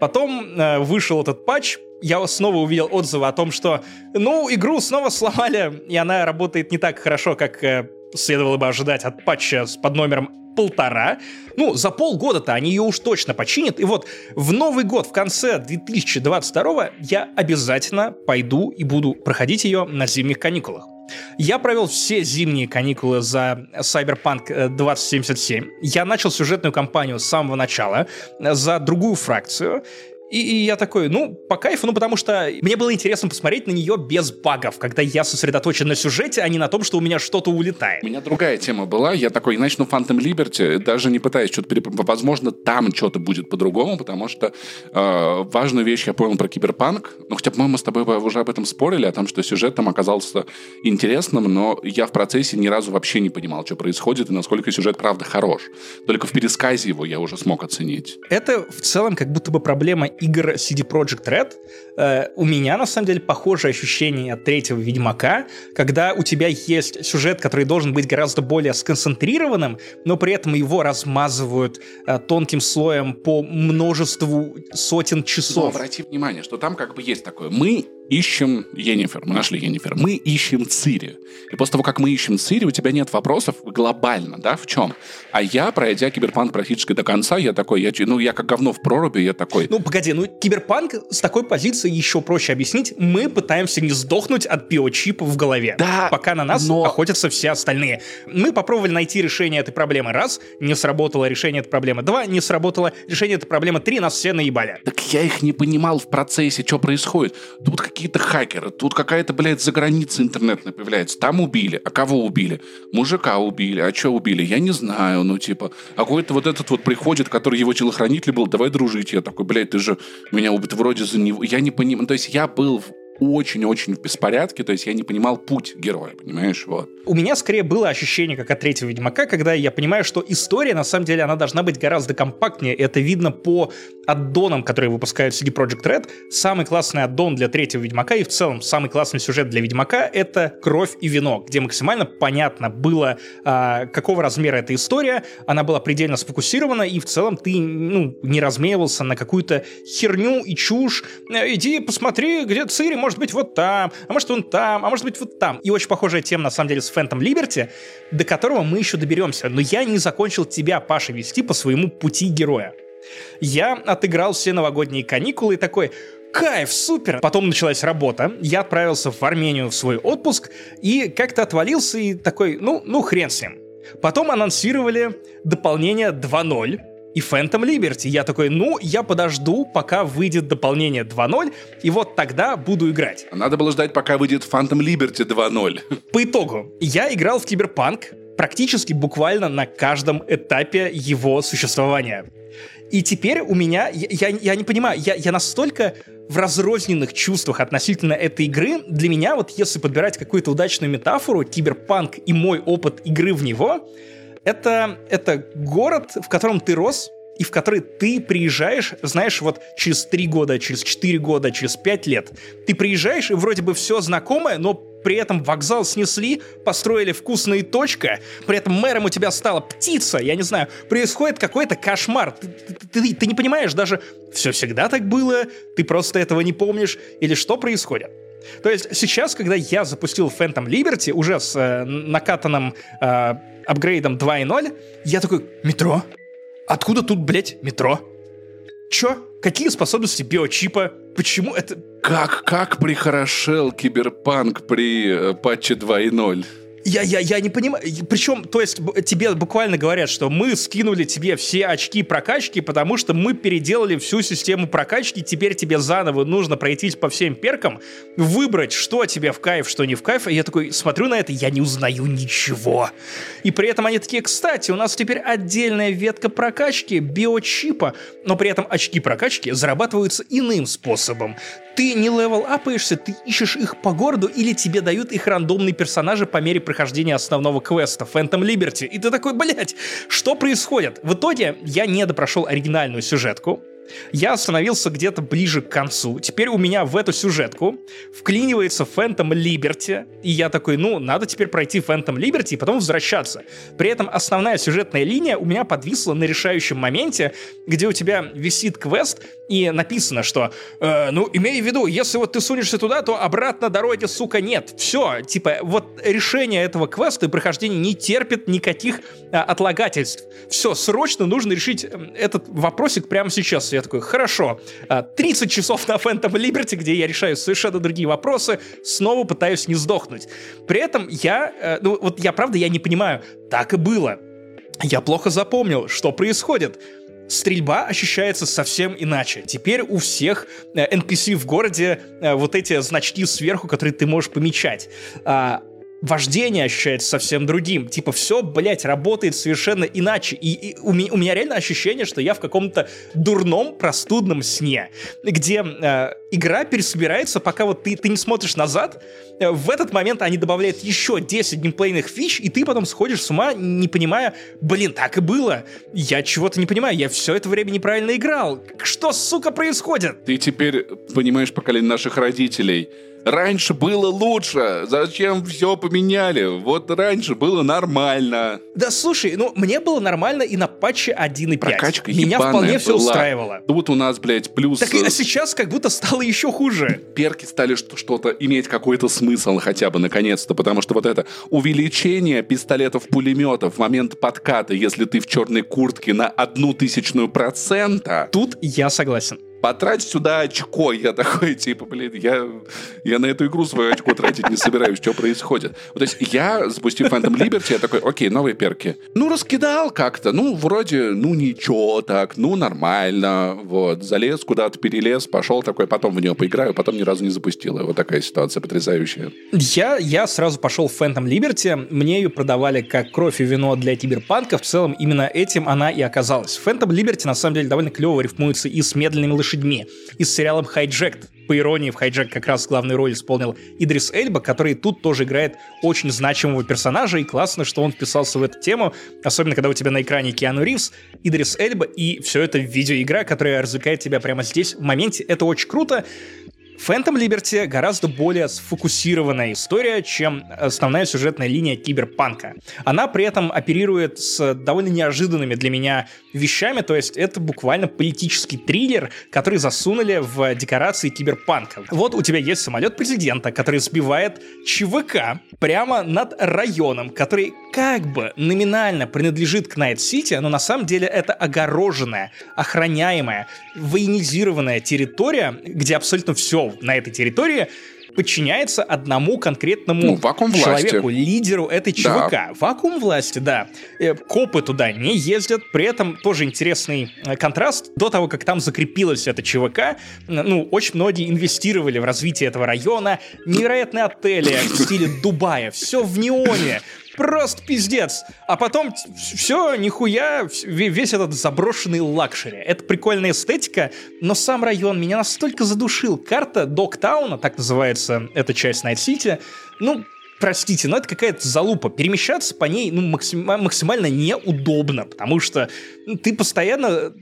Speaker 1: Потом э, вышел этот патч, я снова увидел отзывы о том, что, ну, игру снова сломали, и она работает не так хорошо, как э, следовало бы ожидать от патча с под номером полтора. Ну, за полгода-то они ее уж точно починят. И вот в Новый год, в конце 2022 я обязательно пойду и буду проходить ее на зимних каникулах. Я провел все зимние каникулы за Cyberpunk 2077. Я начал сюжетную кампанию с самого начала за другую фракцию. И, и я такой, ну, по кайфу, ну, потому что мне было интересно посмотреть на нее без багов, когда я сосредоточен на сюжете, а не на том, что у меня что-то улетает.
Speaker 2: У меня другая тема была. Я такой, начну Phantom Liberty, даже не пытаясь что-то переп... Возможно, там что-то будет по-другому, потому что э, важную вещь я понял про киберпанк. Ну, хотя, по-моему, мы с тобой уже об этом спорили, о том, что сюжет там оказался интересным, но я в процессе ни разу вообще не понимал, что происходит и насколько сюжет, правда, хорош. Только в пересказе его я уже смог оценить.
Speaker 1: Это в целом как будто бы проблема игр CD Projekt Red, э, у меня, на самом деле, похожее ощущение от третьего Ведьмака, когда у тебя есть сюжет, который должен быть гораздо более сконцентрированным, но при этом его размазывают э, тонким слоем по множеству сотен часов. Но
Speaker 2: обрати внимание, что там как бы есть такое. Мы ищем Енифер, мы нашли Енифер, мы ищем Цири. И после того, как мы ищем Цири, у тебя нет вопросов глобально, да, в чем? А я, пройдя киберпанк практически до конца, я такой, я, ну, я как говно в проруби, я такой...
Speaker 1: Ну, погоди, ну, киберпанк с такой позиции еще проще объяснить. Мы пытаемся не сдохнуть от биочипа в голове,
Speaker 2: да,
Speaker 1: пока на нас но... охотятся все остальные. Мы попробовали найти решение этой проблемы раз, не сработало решение этой проблемы два, не сработало решение этой проблемы три, нас все наебали.
Speaker 2: Так я их не понимал в процессе, что происходит. Тут какие-то хакеры, тут какая-то, блядь, за границей интернетная появляется. Там убили. А кого убили? Мужика убили. А что убили? Я не знаю. Ну, типа, а какой-то вот этот вот приходит, который его телохранитель был, давай дружить. Я такой, блядь, ты же меня убит вроде за него. Я не понимаю. То есть я был очень-очень в беспорядке, то есть я не понимал путь героя, понимаешь, вот.
Speaker 1: У меня скорее было ощущение, как от третьего Ведьмака, когда я понимаю, что история, на самом деле, она должна быть гораздо компактнее, это видно по аддонам, которые выпускают CD Projekt Red. Самый классный аддон для третьего Ведьмака и в целом самый классный сюжет для Ведьмака — это «Кровь и вино», где максимально понятно было, а, какого размера эта история, она была предельно сфокусирована, и в целом ты ну, не размеивался на какую-то херню и чушь. Э, иди посмотри, где Цири, быть, вот там, а может, он там, а может быть, вот там. И очень похожая тема, на самом деле, с Phantom Liberty, до которого мы еще доберемся. Но я не закончил тебя, Паша, вести по своему пути героя. Я отыграл все новогодние каникулы и такой, кайф, супер. Потом началась работа, я отправился в Армению в свой отпуск и как-то отвалился и такой, ну, ну хрен с ним. Потом анонсировали дополнение 2.0, и Phantom Liberty. Я такой, ну, я подожду, пока выйдет дополнение 2.0, и вот тогда буду играть.
Speaker 2: Надо было ждать, пока выйдет Phantom Liberty 2.0.
Speaker 1: По итогу, я играл в Киберпанк практически буквально на каждом этапе его существования. И теперь у меня, я, я, я не понимаю, я, я настолько в разрозненных чувствах относительно этой игры. Для меня, вот если подбирать какую-то удачную метафору, киберпанк и мой опыт игры в него, это, это город, в котором ты рос, и в который ты приезжаешь, знаешь, вот через три года, через четыре года, через пять лет. Ты приезжаешь, и вроде бы все знакомое, но при этом вокзал снесли, построили вкусные точка, при этом мэром у тебя стала птица, я не знаю, происходит какой-то кошмар. Ты, ты, ты, ты не понимаешь даже, все всегда так было, ты просто этого не помнишь, или что происходит. То есть сейчас, когда я запустил Phantom Liberty уже с э, накатанным э, апгрейдом 2.0, я такой, метро? Откуда тут, блядь, метро? Чё? Какие способности биочипа? Почему это...
Speaker 2: Как, как прихорошел киберпанк при э, патче 2.0?
Speaker 1: Я, я, я не понимаю. Причем, то есть, тебе буквально говорят, что мы скинули тебе все очки прокачки, потому что мы переделали всю систему прокачки, теперь тебе заново нужно пройтись по всем перкам, выбрать, что тебе в кайф, что не в кайф. И я такой смотрю на это, я не узнаю ничего. И при этом они такие, кстати, у нас теперь отдельная ветка прокачки биочипа, но при этом очки прокачки зарабатываются иным способом. Ты не level up аешься, ты ищешь их по городу или тебе дают их рандомные персонажи по мере прохождения основного квеста Phantom Liberty. И ты такой, блять, что происходит? В итоге я не допрошел оригинальную сюжетку, я остановился где-то ближе к концу. Теперь у меня в эту сюжетку вклинивается Phantom Liberty, и я такой, ну, надо теперь пройти Phantom Liberty и потом возвращаться. При этом основная сюжетная линия у меня подвисла на решающем моменте, где у тебя висит квест, и написано, что, э, ну, имей в виду, если вот ты сунешься туда, то обратно дороги, сука, нет. Все, типа, вот решение этого квеста и прохождения не терпит никаких а, отлагательств. Все, срочно нужно решить этот вопросик прямо сейчас. Я такой, хорошо, 30 а, часов на Phantom Liberty, где я решаю совершенно другие вопросы, снова пытаюсь не сдохнуть. При этом я, э, ну, вот я правда, я не понимаю, так и было. Я плохо запомнил, что происходит стрельба ощущается совсем иначе. Теперь у всех NPC э, в городе э, вот эти значки сверху, которые ты можешь помечать. А, вождение ощущается совсем другим. Типа, все, блядь, работает совершенно иначе. И, и у, меня, у меня реально ощущение, что я в каком-то дурном, простудном сне, где э, игра пересобирается, пока вот ты, ты не смотришь назад. Э, в этот момент они добавляют еще 10 геймплейных фич, и ты потом сходишь с ума, не понимая, блин, так и было. Я чего-то не понимаю, я все это время неправильно играл. Что, сука, происходит?
Speaker 2: Ты теперь понимаешь поколение наших родителей Раньше было лучше. Зачем все поменяли? Вот раньше было нормально.
Speaker 1: Да слушай, ну мне было нормально и на патче 1.5.
Speaker 2: Прокачка
Speaker 1: Меня вполне все устраивало.
Speaker 2: Тут у нас, блядь, плюс...
Speaker 1: Так а сейчас как будто стало еще хуже.
Speaker 2: Перки стали что-то иметь какой-то смысл хотя бы наконец-то, потому что вот это увеличение пистолетов-пулеметов в момент подката, если ты в черной куртке на одну тысячную процента...
Speaker 1: Тут я согласен
Speaker 2: потрать сюда очко. Я такой, типа, блин, я, я на эту игру свое очко тратить не собираюсь, что происходит. То есть я, запустив Phantom Liberty, я такой, окей, новые перки. Ну, раскидал как-то, ну, вроде, ну, ничего так, ну, нормально, вот, залез куда-то, перелез, пошел такой, потом в нее поиграю, потом ни разу не запустил. Вот такая ситуация потрясающая.
Speaker 1: Я, я сразу пошел в Phantom Liberty, мне ее продавали как кровь и вино для киберпанка, в целом именно этим она и оказалась. Phantom Liberty, на самом деле, довольно клево рифмуется и с медленными лошадями, лошадьми. И с сериалом «Хайджект». По иронии, в «Хайджек» как раз главную роль исполнил Идрис Эльба, который тут тоже играет очень значимого персонажа, и классно, что он вписался в эту тему, особенно когда у тебя на экране Киану Ривз, Идрис Эльба, и все это видеоигра, которая развлекает тебя прямо здесь, в моменте. Это очень круто. Phantom Liberty гораздо более сфокусированная история, чем основная сюжетная линия киберпанка. Она при этом оперирует с довольно неожиданными для меня вещами, то есть это буквально политический триллер, который засунули в декорации киберпанка. Вот у тебя есть самолет президента, который сбивает ЧВК прямо над районом, который как бы номинально принадлежит к Найт-Сити, но на самом деле это огороженная, охраняемая, военизированная территория, где абсолютно все на этой территории подчиняется одному конкретному ну, вакуум человеку, власти. лидеру этой ЧВК. Да. Вакуум власти, да. Э, копы туда не ездят, при этом тоже интересный э, контраст. До того, как там закрепилась эта ЧВК, ну, очень многие инвестировали в развитие этого района. Невероятные отели в стиле Дубая, все в неоне, просто пиздец. А потом все, нихуя, весь этот заброшенный лакшери. Это прикольная эстетика, но сам район меня настолько задушил. Карта Догтауна, так называется эта часть Найт-Сити, ну, простите, но это какая-то залупа. Перемещаться по ней ну, максим, максимально неудобно, потому что ну, ты постоянно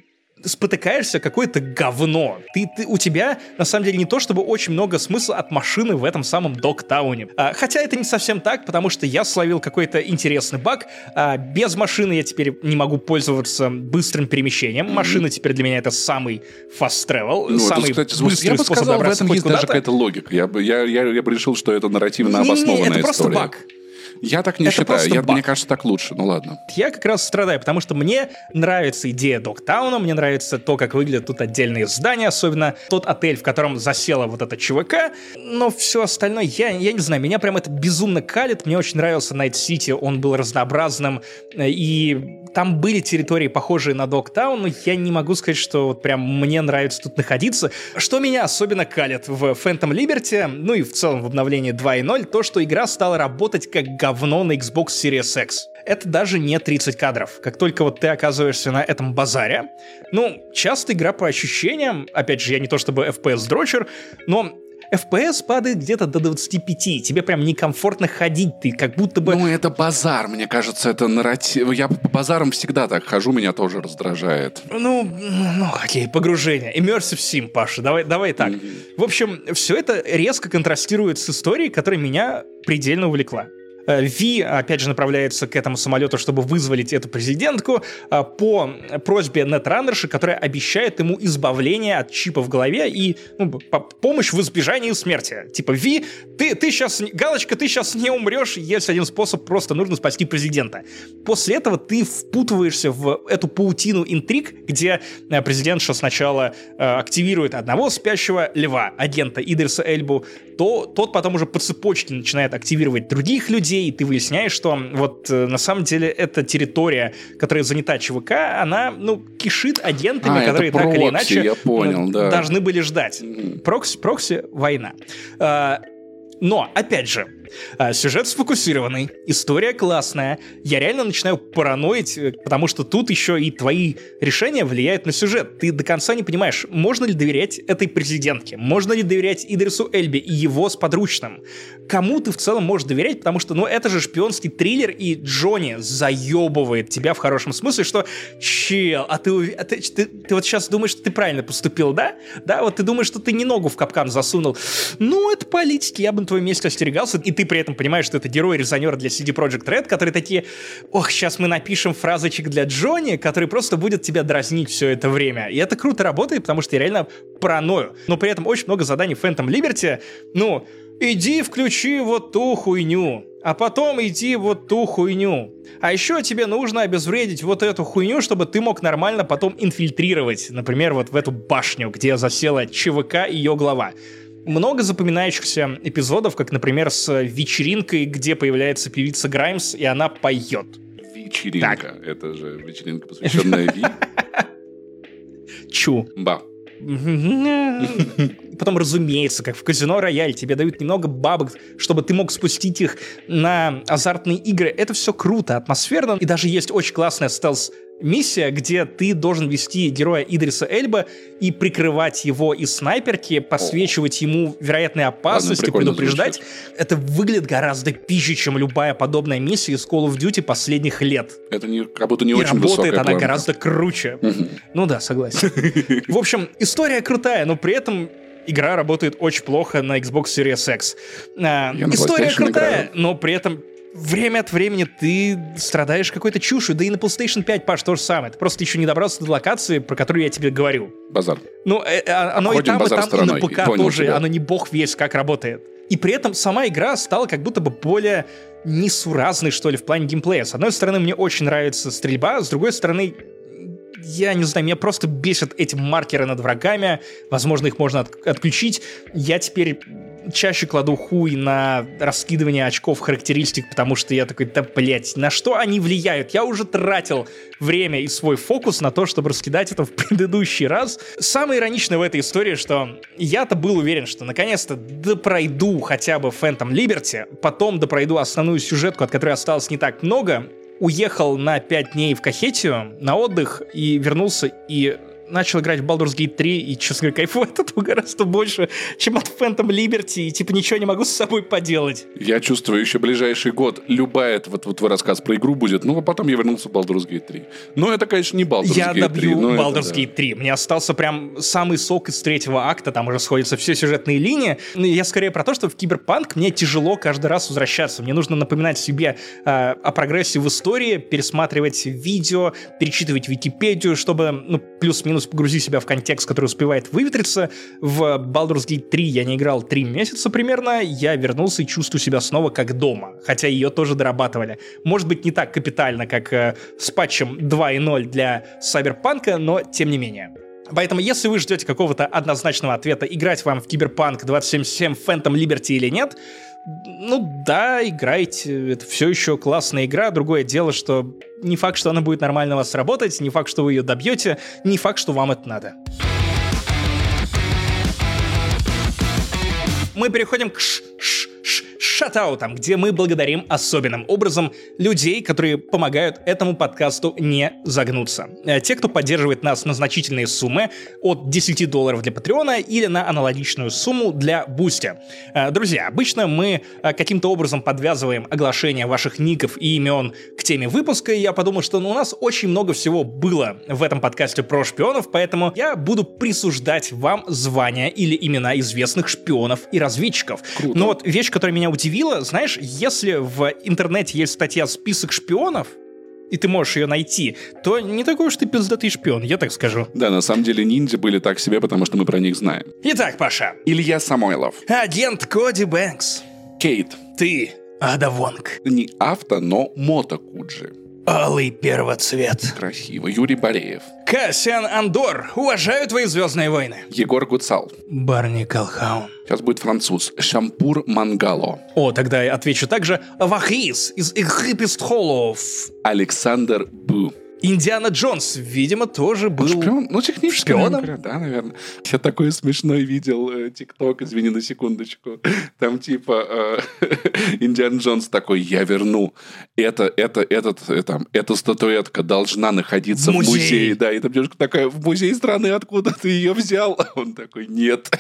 Speaker 1: спотыкаешься какое-то говно. Ты, ты, у тебя, на самом деле, не то чтобы очень много смысла от машины в этом самом Догтауне. А, хотя это не совсем так, потому что я словил какой-то интересный баг. А, без машины я теперь не могу пользоваться быстрым перемещением. Машина теперь для меня это самый fast travel, ну, самый это, кстати, быстрый я бы способ сказал,
Speaker 2: добраться в этом есть даже какая-то логика. Я бы, я, я, я бы решил, что это нарративно обоснованная
Speaker 1: не, это
Speaker 2: история.
Speaker 1: просто баг.
Speaker 2: Я так не
Speaker 1: Это
Speaker 2: считаю. Я,
Speaker 1: баг.
Speaker 2: мне кажется, так лучше. Ну ладно.
Speaker 1: Я как раз страдаю, потому что мне нравится идея Доктауна, мне нравится то, как выглядят тут отдельные здания, особенно тот отель, в котором засела вот эта ЧВК, но все остальное, я, я не знаю, меня прям это безумно калит, мне очень нравился Найт Сити, он был разнообразным, э, и там были территории, похожие на Доктаун, но я не могу сказать, что вот прям мне нравится тут находиться. Что меня особенно калит в Phantom Liberty, ну и в целом в обновлении 2.0, то, что игра стала работать как говно на Xbox Series X. Это даже не 30 кадров. Как только вот ты оказываешься на этом базаре, ну, часто игра по ощущениям, опять же, я не то чтобы FPS-дрочер, но FPS падает где-то до 25, тебе прям некомфортно ходить, ты как будто бы...
Speaker 2: Ну, это базар, мне кажется, это нарратив. Я по базарам всегда так хожу, меня тоже раздражает.
Speaker 1: Ну, ну, окей, погружение. Immersive Sim, Паша, давай, давай так. В общем, все это резко контрастирует с историей, которая меня предельно увлекла. Э, Ви, опять же, направляется к этому самолету, чтобы вызволить эту президентку э, по просьбе нетраннерши, которая обещает ему избавление от чипа в голове и ну, по- помощь в избежании смерти. Типа, Ви, ты, ты сейчас, галочка, ты сейчас не умрешь, есть один способ, просто нужно спасти президента. После этого ты впутываешься в эту паутину интриг, где э, президентша сначала э, активирует одного спящего льва, агента Идриса Эльбу, то тот потом уже по цепочке начинает активировать других людей, и ты выясняешь, что вот э, на самом деле эта территория, которая занята ЧВК, она, ну, кишит агентами,
Speaker 2: А,
Speaker 1: которые так или
Speaker 2: прокси,
Speaker 1: иначе
Speaker 2: я понял,
Speaker 1: ну,
Speaker 2: да.
Speaker 1: должны были ждать. Прокси, прокси — война. А, но, опять же, а, сюжет сфокусированный, история классная. Я реально начинаю параноить, э, потому что тут еще и твои решения влияют на сюжет. Ты до конца не понимаешь, можно ли доверять этой президентке, можно ли доверять Идрису Эльбе и его сподручным. Кому ты в целом можешь доверять, потому что, ну, это же шпионский триллер, и Джонни заебывает тебя в хорошем смысле, что, чел, а ты, а ты, ты- ты вот сейчас думаешь, что ты правильно поступил, да? Да, вот ты думаешь, что ты не ногу в капкан засунул. Ну, это политики, я бы на твоем месте остерегался, и ты при этом понимаешь, что это герой-резонер для CD Projekt Red, которые такие, ох, сейчас мы напишем фразочек для Джонни, который просто будет тебя дразнить все это время. И это круто работает, потому что я реально параною. Но при этом очень много заданий в Phantom Liberty, ну, иди включи вот ту хуйню, а потом иди вот ту хуйню. А еще тебе нужно обезвредить вот эту хуйню, чтобы ты мог нормально потом инфильтрировать, например, вот в эту башню, где засела ЧВК и ее глава. Много запоминающихся эпизодов, как, например, с вечеринкой, где появляется певица Граймс, и она поет.
Speaker 2: Вечеринка. Это же вечеринка, посвященная Ви.
Speaker 1: Чу.
Speaker 2: Ба.
Speaker 1: Потом, разумеется, как в казино Рояль, тебе дают немного бабок, чтобы ты мог спустить их на азартные игры. Это все круто, атмосферно. И даже есть очень классная стелс миссия, где ты должен вести героя Идриса Эльба и прикрывать его из снайперки, посвечивать ему вероятные опасности,
Speaker 2: прикольно
Speaker 1: предупреждать. Это выглядит гораздо пизже, чем любая подобная миссия из Call of Duty последних лет.
Speaker 2: Это не, будто не
Speaker 1: И
Speaker 2: очень
Speaker 1: работает она
Speaker 2: планка.
Speaker 1: гораздо круче. Ну да, согласен. В общем, история крутая, но при этом игра работает очень плохо на Xbox Series X. А, История крутая, но при этом время от времени ты страдаешь какой-то чушью. Да и на PlayStation 5, Паш, то же самое. Ты просто еще не добрался до локации, про которую я тебе говорю.
Speaker 2: Базар.
Speaker 1: Ну, э, э, оно и
Speaker 2: Обходим
Speaker 1: там, и там, и на
Speaker 2: стороной.
Speaker 1: ПК
Speaker 2: Понял
Speaker 1: тоже,
Speaker 2: тебя.
Speaker 1: оно не бог весь как работает. И при этом сама игра стала как будто бы более несуразной, что ли, в плане геймплея. С одной стороны, мне очень нравится стрельба, с другой стороны, я не знаю, меня просто бесят эти маркеры над врагами. Возможно, их можно от- отключить. Я теперь чаще кладу хуй на раскидывание очков характеристик, потому что я такой, да, блять, на что они влияют? Я уже тратил время и свой фокус на то, чтобы раскидать это в предыдущий раз. Самое ироничное в этой истории, что я-то был уверен, что наконец-то допройду хотя бы Phantom Liberty, потом допройду основную сюжетку, от которой осталось не так много, уехал на 5 дней в Кахетию на отдых и вернулся и начал играть в Baldur's Gate 3 и, честно говоря, кайфую от этого гораздо больше, чем от Phantom Liberty, и типа ничего не могу с собой поделать.
Speaker 2: Я чувствую, еще ближайший год любая, это вот, вот твой рассказ про игру будет, ну, а потом я вернулся в Baldur's Gate 3. Но это, конечно, не Baldur's
Speaker 1: я
Speaker 2: Gate 3.
Speaker 1: добью
Speaker 2: но это
Speaker 1: Baldur's
Speaker 2: да.
Speaker 1: Gate 3. Мне остался прям самый сок из третьего акта, там уже сходятся все сюжетные линии. Ну, Я скорее про то, что в Киберпанк мне тяжело каждый раз возвращаться. Мне нужно напоминать себе э, о прогрессе в истории, пересматривать видео, перечитывать Википедию, чтобы ну, плюс-минус минус погрузи себя в контекст, который успевает выветриться. В Baldur's Gate 3 я не играл 3 месяца примерно, я вернулся и чувствую себя снова как дома, хотя ее тоже дорабатывали. Может быть, не так капитально, как э, с патчем 2.0 для Cyberpunk, но тем не менее. Поэтому, если вы ждете какого-то однозначного ответа, играть вам в Киберпанк 2077 Phantom Liberty или нет, ну да, играйте. Это все еще классная игра. Другое дело, что не факт, что она будет нормально у вас работать, не факт, что вы ее добьете, не факт, что вам это надо. Мы переходим к ш ш shoutоутам, где мы благодарим особенным образом людей, которые помогают этому подкасту не загнуться. Э, те, кто поддерживает нас на значительные суммы от 10 долларов для Patreon а или на аналогичную сумму для Boosty. Э, друзья, обычно мы э, каким-то образом подвязываем оглашение ваших ников и имен к теме выпуска, и я подумал, что ну, у нас очень много всего было в этом подкасте про шпионов, поэтому я буду присуждать вам звания или имена известных шпионов и разведчиков.
Speaker 2: Круто.
Speaker 1: Но вот вещь, которая меня удивила, знаешь, если в интернете есть статья «Список шпионов», и ты можешь ее найти, то не такой уж ты пиздатый шпион, я так скажу.
Speaker 2: Да, на самом деле ниндзя были так себе, потому что мы про них знаем.
Speaker 1: Итак, Паша.
Speaker 2: Илья Самойлов.
Speaker 1: Агент Коди Бэнкс.
Speaker 2: Кейт.
Speaker 1: Ты, Ада Вонг.
Speaker 2: Не авто, но мото Куджи.
Speaker 1: Алый первоцвет.
Speaker 2: Красиво. Юрий Бореев.
Speaker 1: Кассиан Андор. Уважаю твои звездные войны.
Speaker 2: Егор Гуцал.
Speaker 1: Барни Калхаун.
Speaker 2: Сейчас будет француз. Шампур Мангало.
Speaker 1: О, тогда я отвечу также. Вахис из Игрипестхолов.
Speaker 2: Александр Бу.
Speaker 1: Индиана Джонс, видимо, тоже был...
Speaker 2: Шпион? Ну, технически,
Speaker 1: шпионом?
Speaker 2: наверное, да, наверное. Я такой смешной видел э, ТикТок, извини на секундочку. Там типа э, Индиан Джонс такой, я верну. Это, это, этот, э, там, эта статуэтка должна находиться в музее. Да, и там девушка такая, в музей страны, откуда ты ее взял? А Он такой, нет.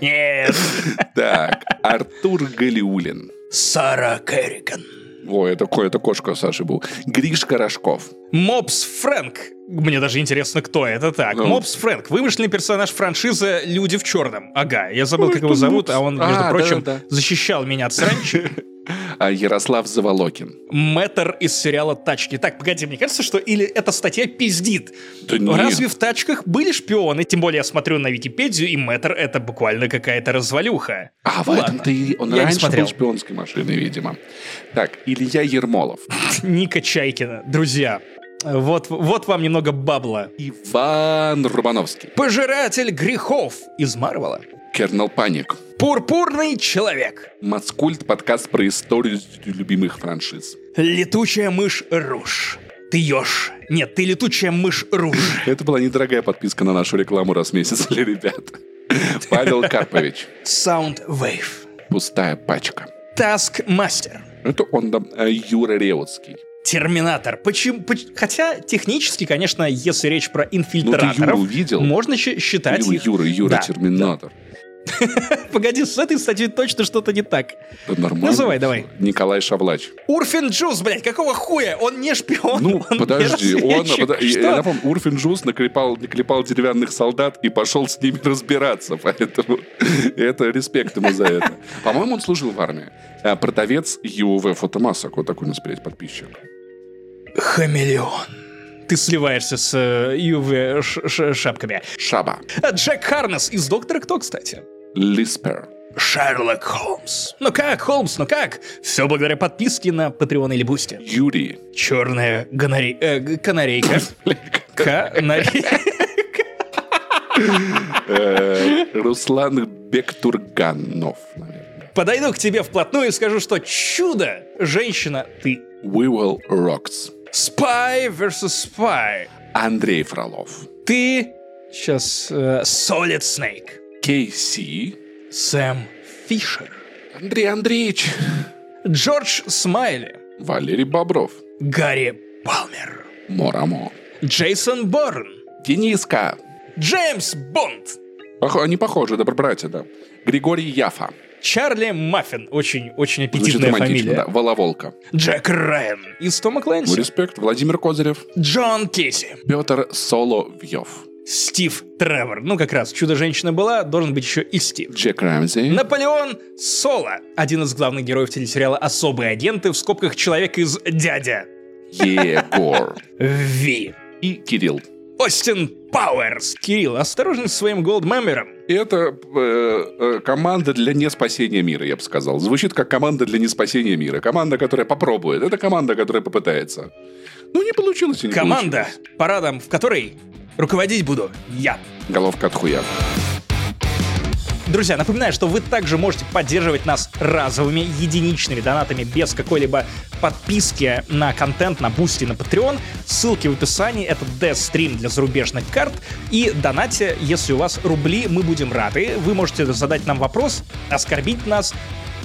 Speaker 1: Нет.
Speaker 2: Так, Артур Галиулин.
Speaker 1: Сара Керриган.
Speaker 2: О, это, ко- это кошка Саши был. Гришка Рожков.
Speaker 1: Мопс Фрэнк. Мне даже интересно, кто это так.
Speaker 2: Ну.
Speaker 1: Мопс Фрэнк. Вымышленный персонаж франшизы «Люди в черном». Ага, я забыл,
Speaker 2: Ой,
Speaker 1: как его зовут,
Speaker 2: Мопс.
Speaker 1: а он,
Speaker 2: А,
Speaker 1: между прочим,
Speaker 2: да-да-да.
Speaker 1: защищал меня от сранчи.
Speaker 2: А Ярослав Заволокин.
Speaker 1: Мэтр из сериала «Тачки». Так, погоди, мне кажется, что или эта статья пиздит.
Speaker 2: Да нет.
Speaker 1: Разве в «Тачках» были шпионы? Тем более я смотрю на Википедию, и Мэтр — это буквально какая-то развалюха.
Speaker 2: А, в
Speaker 1: Ладно.
Speaker 2: этом-то и он
Speaker 1: Я
Speaker 2: раньше
Speaker 1: смотрел.
Speaker 2: был шпионской машиной, видимо. Так, Илья Ермолов.
Speaker 1: Ника Чайкина. Друзья, вот, вот вам немного бабла.
Speaker 2: Иван Рубановский.
Speaker 1: Пожиратель грехов из Марвела.
Speaker 2: Кернел Паник.
Speaker 1: Пурпурный человек.
Speaker 2: Мацкульт, подкаст про историю любимых франшиз.
Speaker 1: Летучая мышь Руж. Ты ешь. Нет, ты летучая мышь Руж.
Speaker 2: Это была недорогая подписка на нашу рекламу раз в месяц ребят. Павел Карпович.
Speaker 1: Soundwave.
Speaker 2: Пустая пачка.
Speaker 1: Таскмастер.
Speaker 2: Это он, да, э, Юра Реутский.
Speaker 1: Терминатор. Почему? поч- Хотя технически, конечно, если речь про
Speaker 2: Ну ты
Speaker 1: инфильтраторов,
Speaker 2: Юру видел?
Speaker 1: можно считать
Speaker 2: Юра,
Speaker 1: их.
Speaker 2: Юра, Юра
Speaker 1: Да,
Speaker 2: Терминатор.
Speaker 1: Погоди, с этой статьей точно что-то не так.
Speaker 2: Да нормально.
Speaker 1: Называй, давай.
Speaker 2: Николай Шавлач.
Speaker 1: Урфин Джуз, блядь, какого хуя? Он не шпион.
Speaker 2: Ну,
Speaker 1: он
Speaker 2: подожди, он, пода- я- напомню, Урфин Джус наклепал, наклепал деревянных солдат и пошел с ними разбираться, поэтому это респект ему за это. По-моему, он служил в армии. А, Продавец ЮВ фотомасок, вот такой у нас, блядь, подписчик.
Speaker 1: Хамелеон. Ты сливаешься с э, UV ш- ш- шапками.
Speaker 2: Шаба.
Speaker 1: А Джек Харнес из «Доктора Кто», кстати.
Speaker 2: Лиспер.
Speaker 1: Шерлок Холмс. Ну как, Холмс, ну как? Все благодаря подписке на Patreon или Boosty.
Speaker 2: Юрий.
Speaker 1: Черная гонари... э, канарейка. Канарейка.
Speaker 2: Э, Руслан Бектурганов, наверное.
Speaker 1: Подойду к тебе вплотную и скажу, что чудо-женщина, ты.
Speaker 2: We Will Rocks.
Speaker 1: Spy vs. Spy.
Speaker 2: Андрей Фролов.
Speaker 1: Ты... Сейчас... э, Solid Snake.
Speaker 2: Кейси.
Speaker 1: Сэм Фишер.
Speaker 2: Андрей Андреевич.
Speaker 1: Джордж Смайли.
Speaker 2: Валерий Бобров.
Speaker 1: Гарри Палмер.
Speaker 2: Морамо.
Speaker 1: Джейсон Борн.
Speaker 2: Дениска.
Speaker 1: Джеймс Бонд.
Speaker 2: Пох- Они похожи, добробратья, да. Григорий Яфа.
Speaker 1: Чарли Маффин. Очень, очень
Speaker 2: Звучит
Speaker 1: аппетитная фамилия.
Speaker 2: да. Воловолка.
Speaker 1: Джек Райан. Из Тома
Speaker 2: Ну,
Speaker 1: Клэнси.
Speaker 2: респект. Владимир Козырев.
Speaker 1: Джон Кейси.
Speaker 2: Петр Соловьев.
Speaker 1: Стив Тревор. Ну, как раз, Чудо-женщина была, должен быть еще и Стив.
Speaker 2: Джек Рэмзи.
Speaker 1: Наполеон Соло. Один из главных героев телесериала «Особые агенты» в скобках «Человек из дядя».
Speaker 2: Егор.
Speaker 1: Ви.
Speaker 2: И Кирилл.
Speaker 1: Остин Powers. Кирилл, осторожно с своим голдмембером.
Speaker 2: Это э, э, команда для не спасения мира, я бы сказал. Звучит как команда для не спасения мира. Команда, которая попробует. Это команда, которая попытается. Ну, не получилось и не
Speaker 1: Команда,
Speaker 2: получилось.
Speaker 1: парадом в которой руководить буду я.
Speaker 2: Головка от хуя.
Speaker 1: Друзья, напоминаю, что вы также можете поддерживать нас разовыми, единичными донатами без какой-либо подписки на контент на Boosty на Patreon. Ссылки в описании. Это есть для зарубежных карт. И донате, если у вас рубли, мы будем рады. Вы можете задать нам вопрос, оскорбить нас,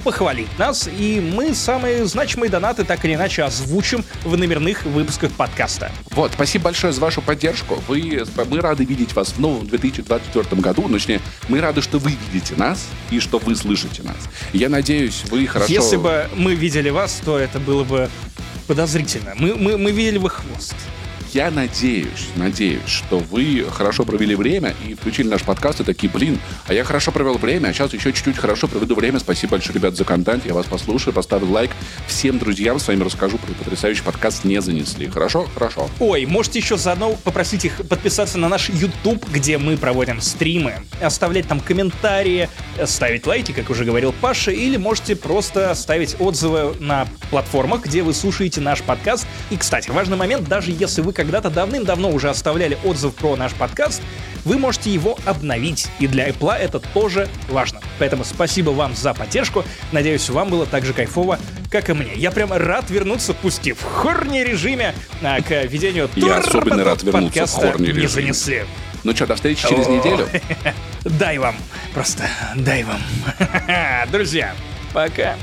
Speaker 1: похвалить нас, и мы самые значимые донаты так или иначе озвучим в номерных выпусках подкаста.
Speaker 2: Вот, спасибо большое за вашу поддержку. Вы, мы рады видеть вас в новом 2024 году. Точнее, мы рады, что вы видите нас и что вы слышите нас. Я надеюсь, вы хорошо...
Speaker 1: Если бы мы видели вас, то это было бы подозрительно. Мы, мы, мы видели бы хвост.
Speaker 2: Я надеюсь, надеюсь, что вы хорошо провели время и включили наш подкаст и такие, блин, а я хорошо провел время, а сейчас еще чуть-чуть хорошо проведу время. Спасибо большое, ребят, за контент. Я вас послушаю, поставлю лайк. Всем друзьям с вами расскажу про потрясающий подкаст «Не занесли». Хорошо? Хорошо.
Speaker 1: Ой, можете еще заодно попросить их подписаться на наш YouTube, где мы проводим стримы, оставлять там комментарии, ставить лайки, как уже говорил Паша, или можете просто ставить отзывы на платформах, где вы слушаете наш подкаст. И, кстати, важный момент, даже если вы когда-то давным-давно уже оставляли отзыв про наш подкаст, вы можете его обновить. И для Apple это тоже важно. Поэтому спасибо вам за поддержку. Надеюсь, вам было так же кайфово, как и мне. Я прям рад вернуться, пусть и в хорне режиме, а, к ведению
Speaker 2: Я особенно рад вернуться в
Speaker 1: подкаста
Speaker 2: хорне
Speaker 1: не
Speaker 2: режиме.
Speaker 1: занесли.
Speaker 2: Ну что, до встречи через неделю.
Speaker 1: Дай вам, просто дай вам. Друзья, пока.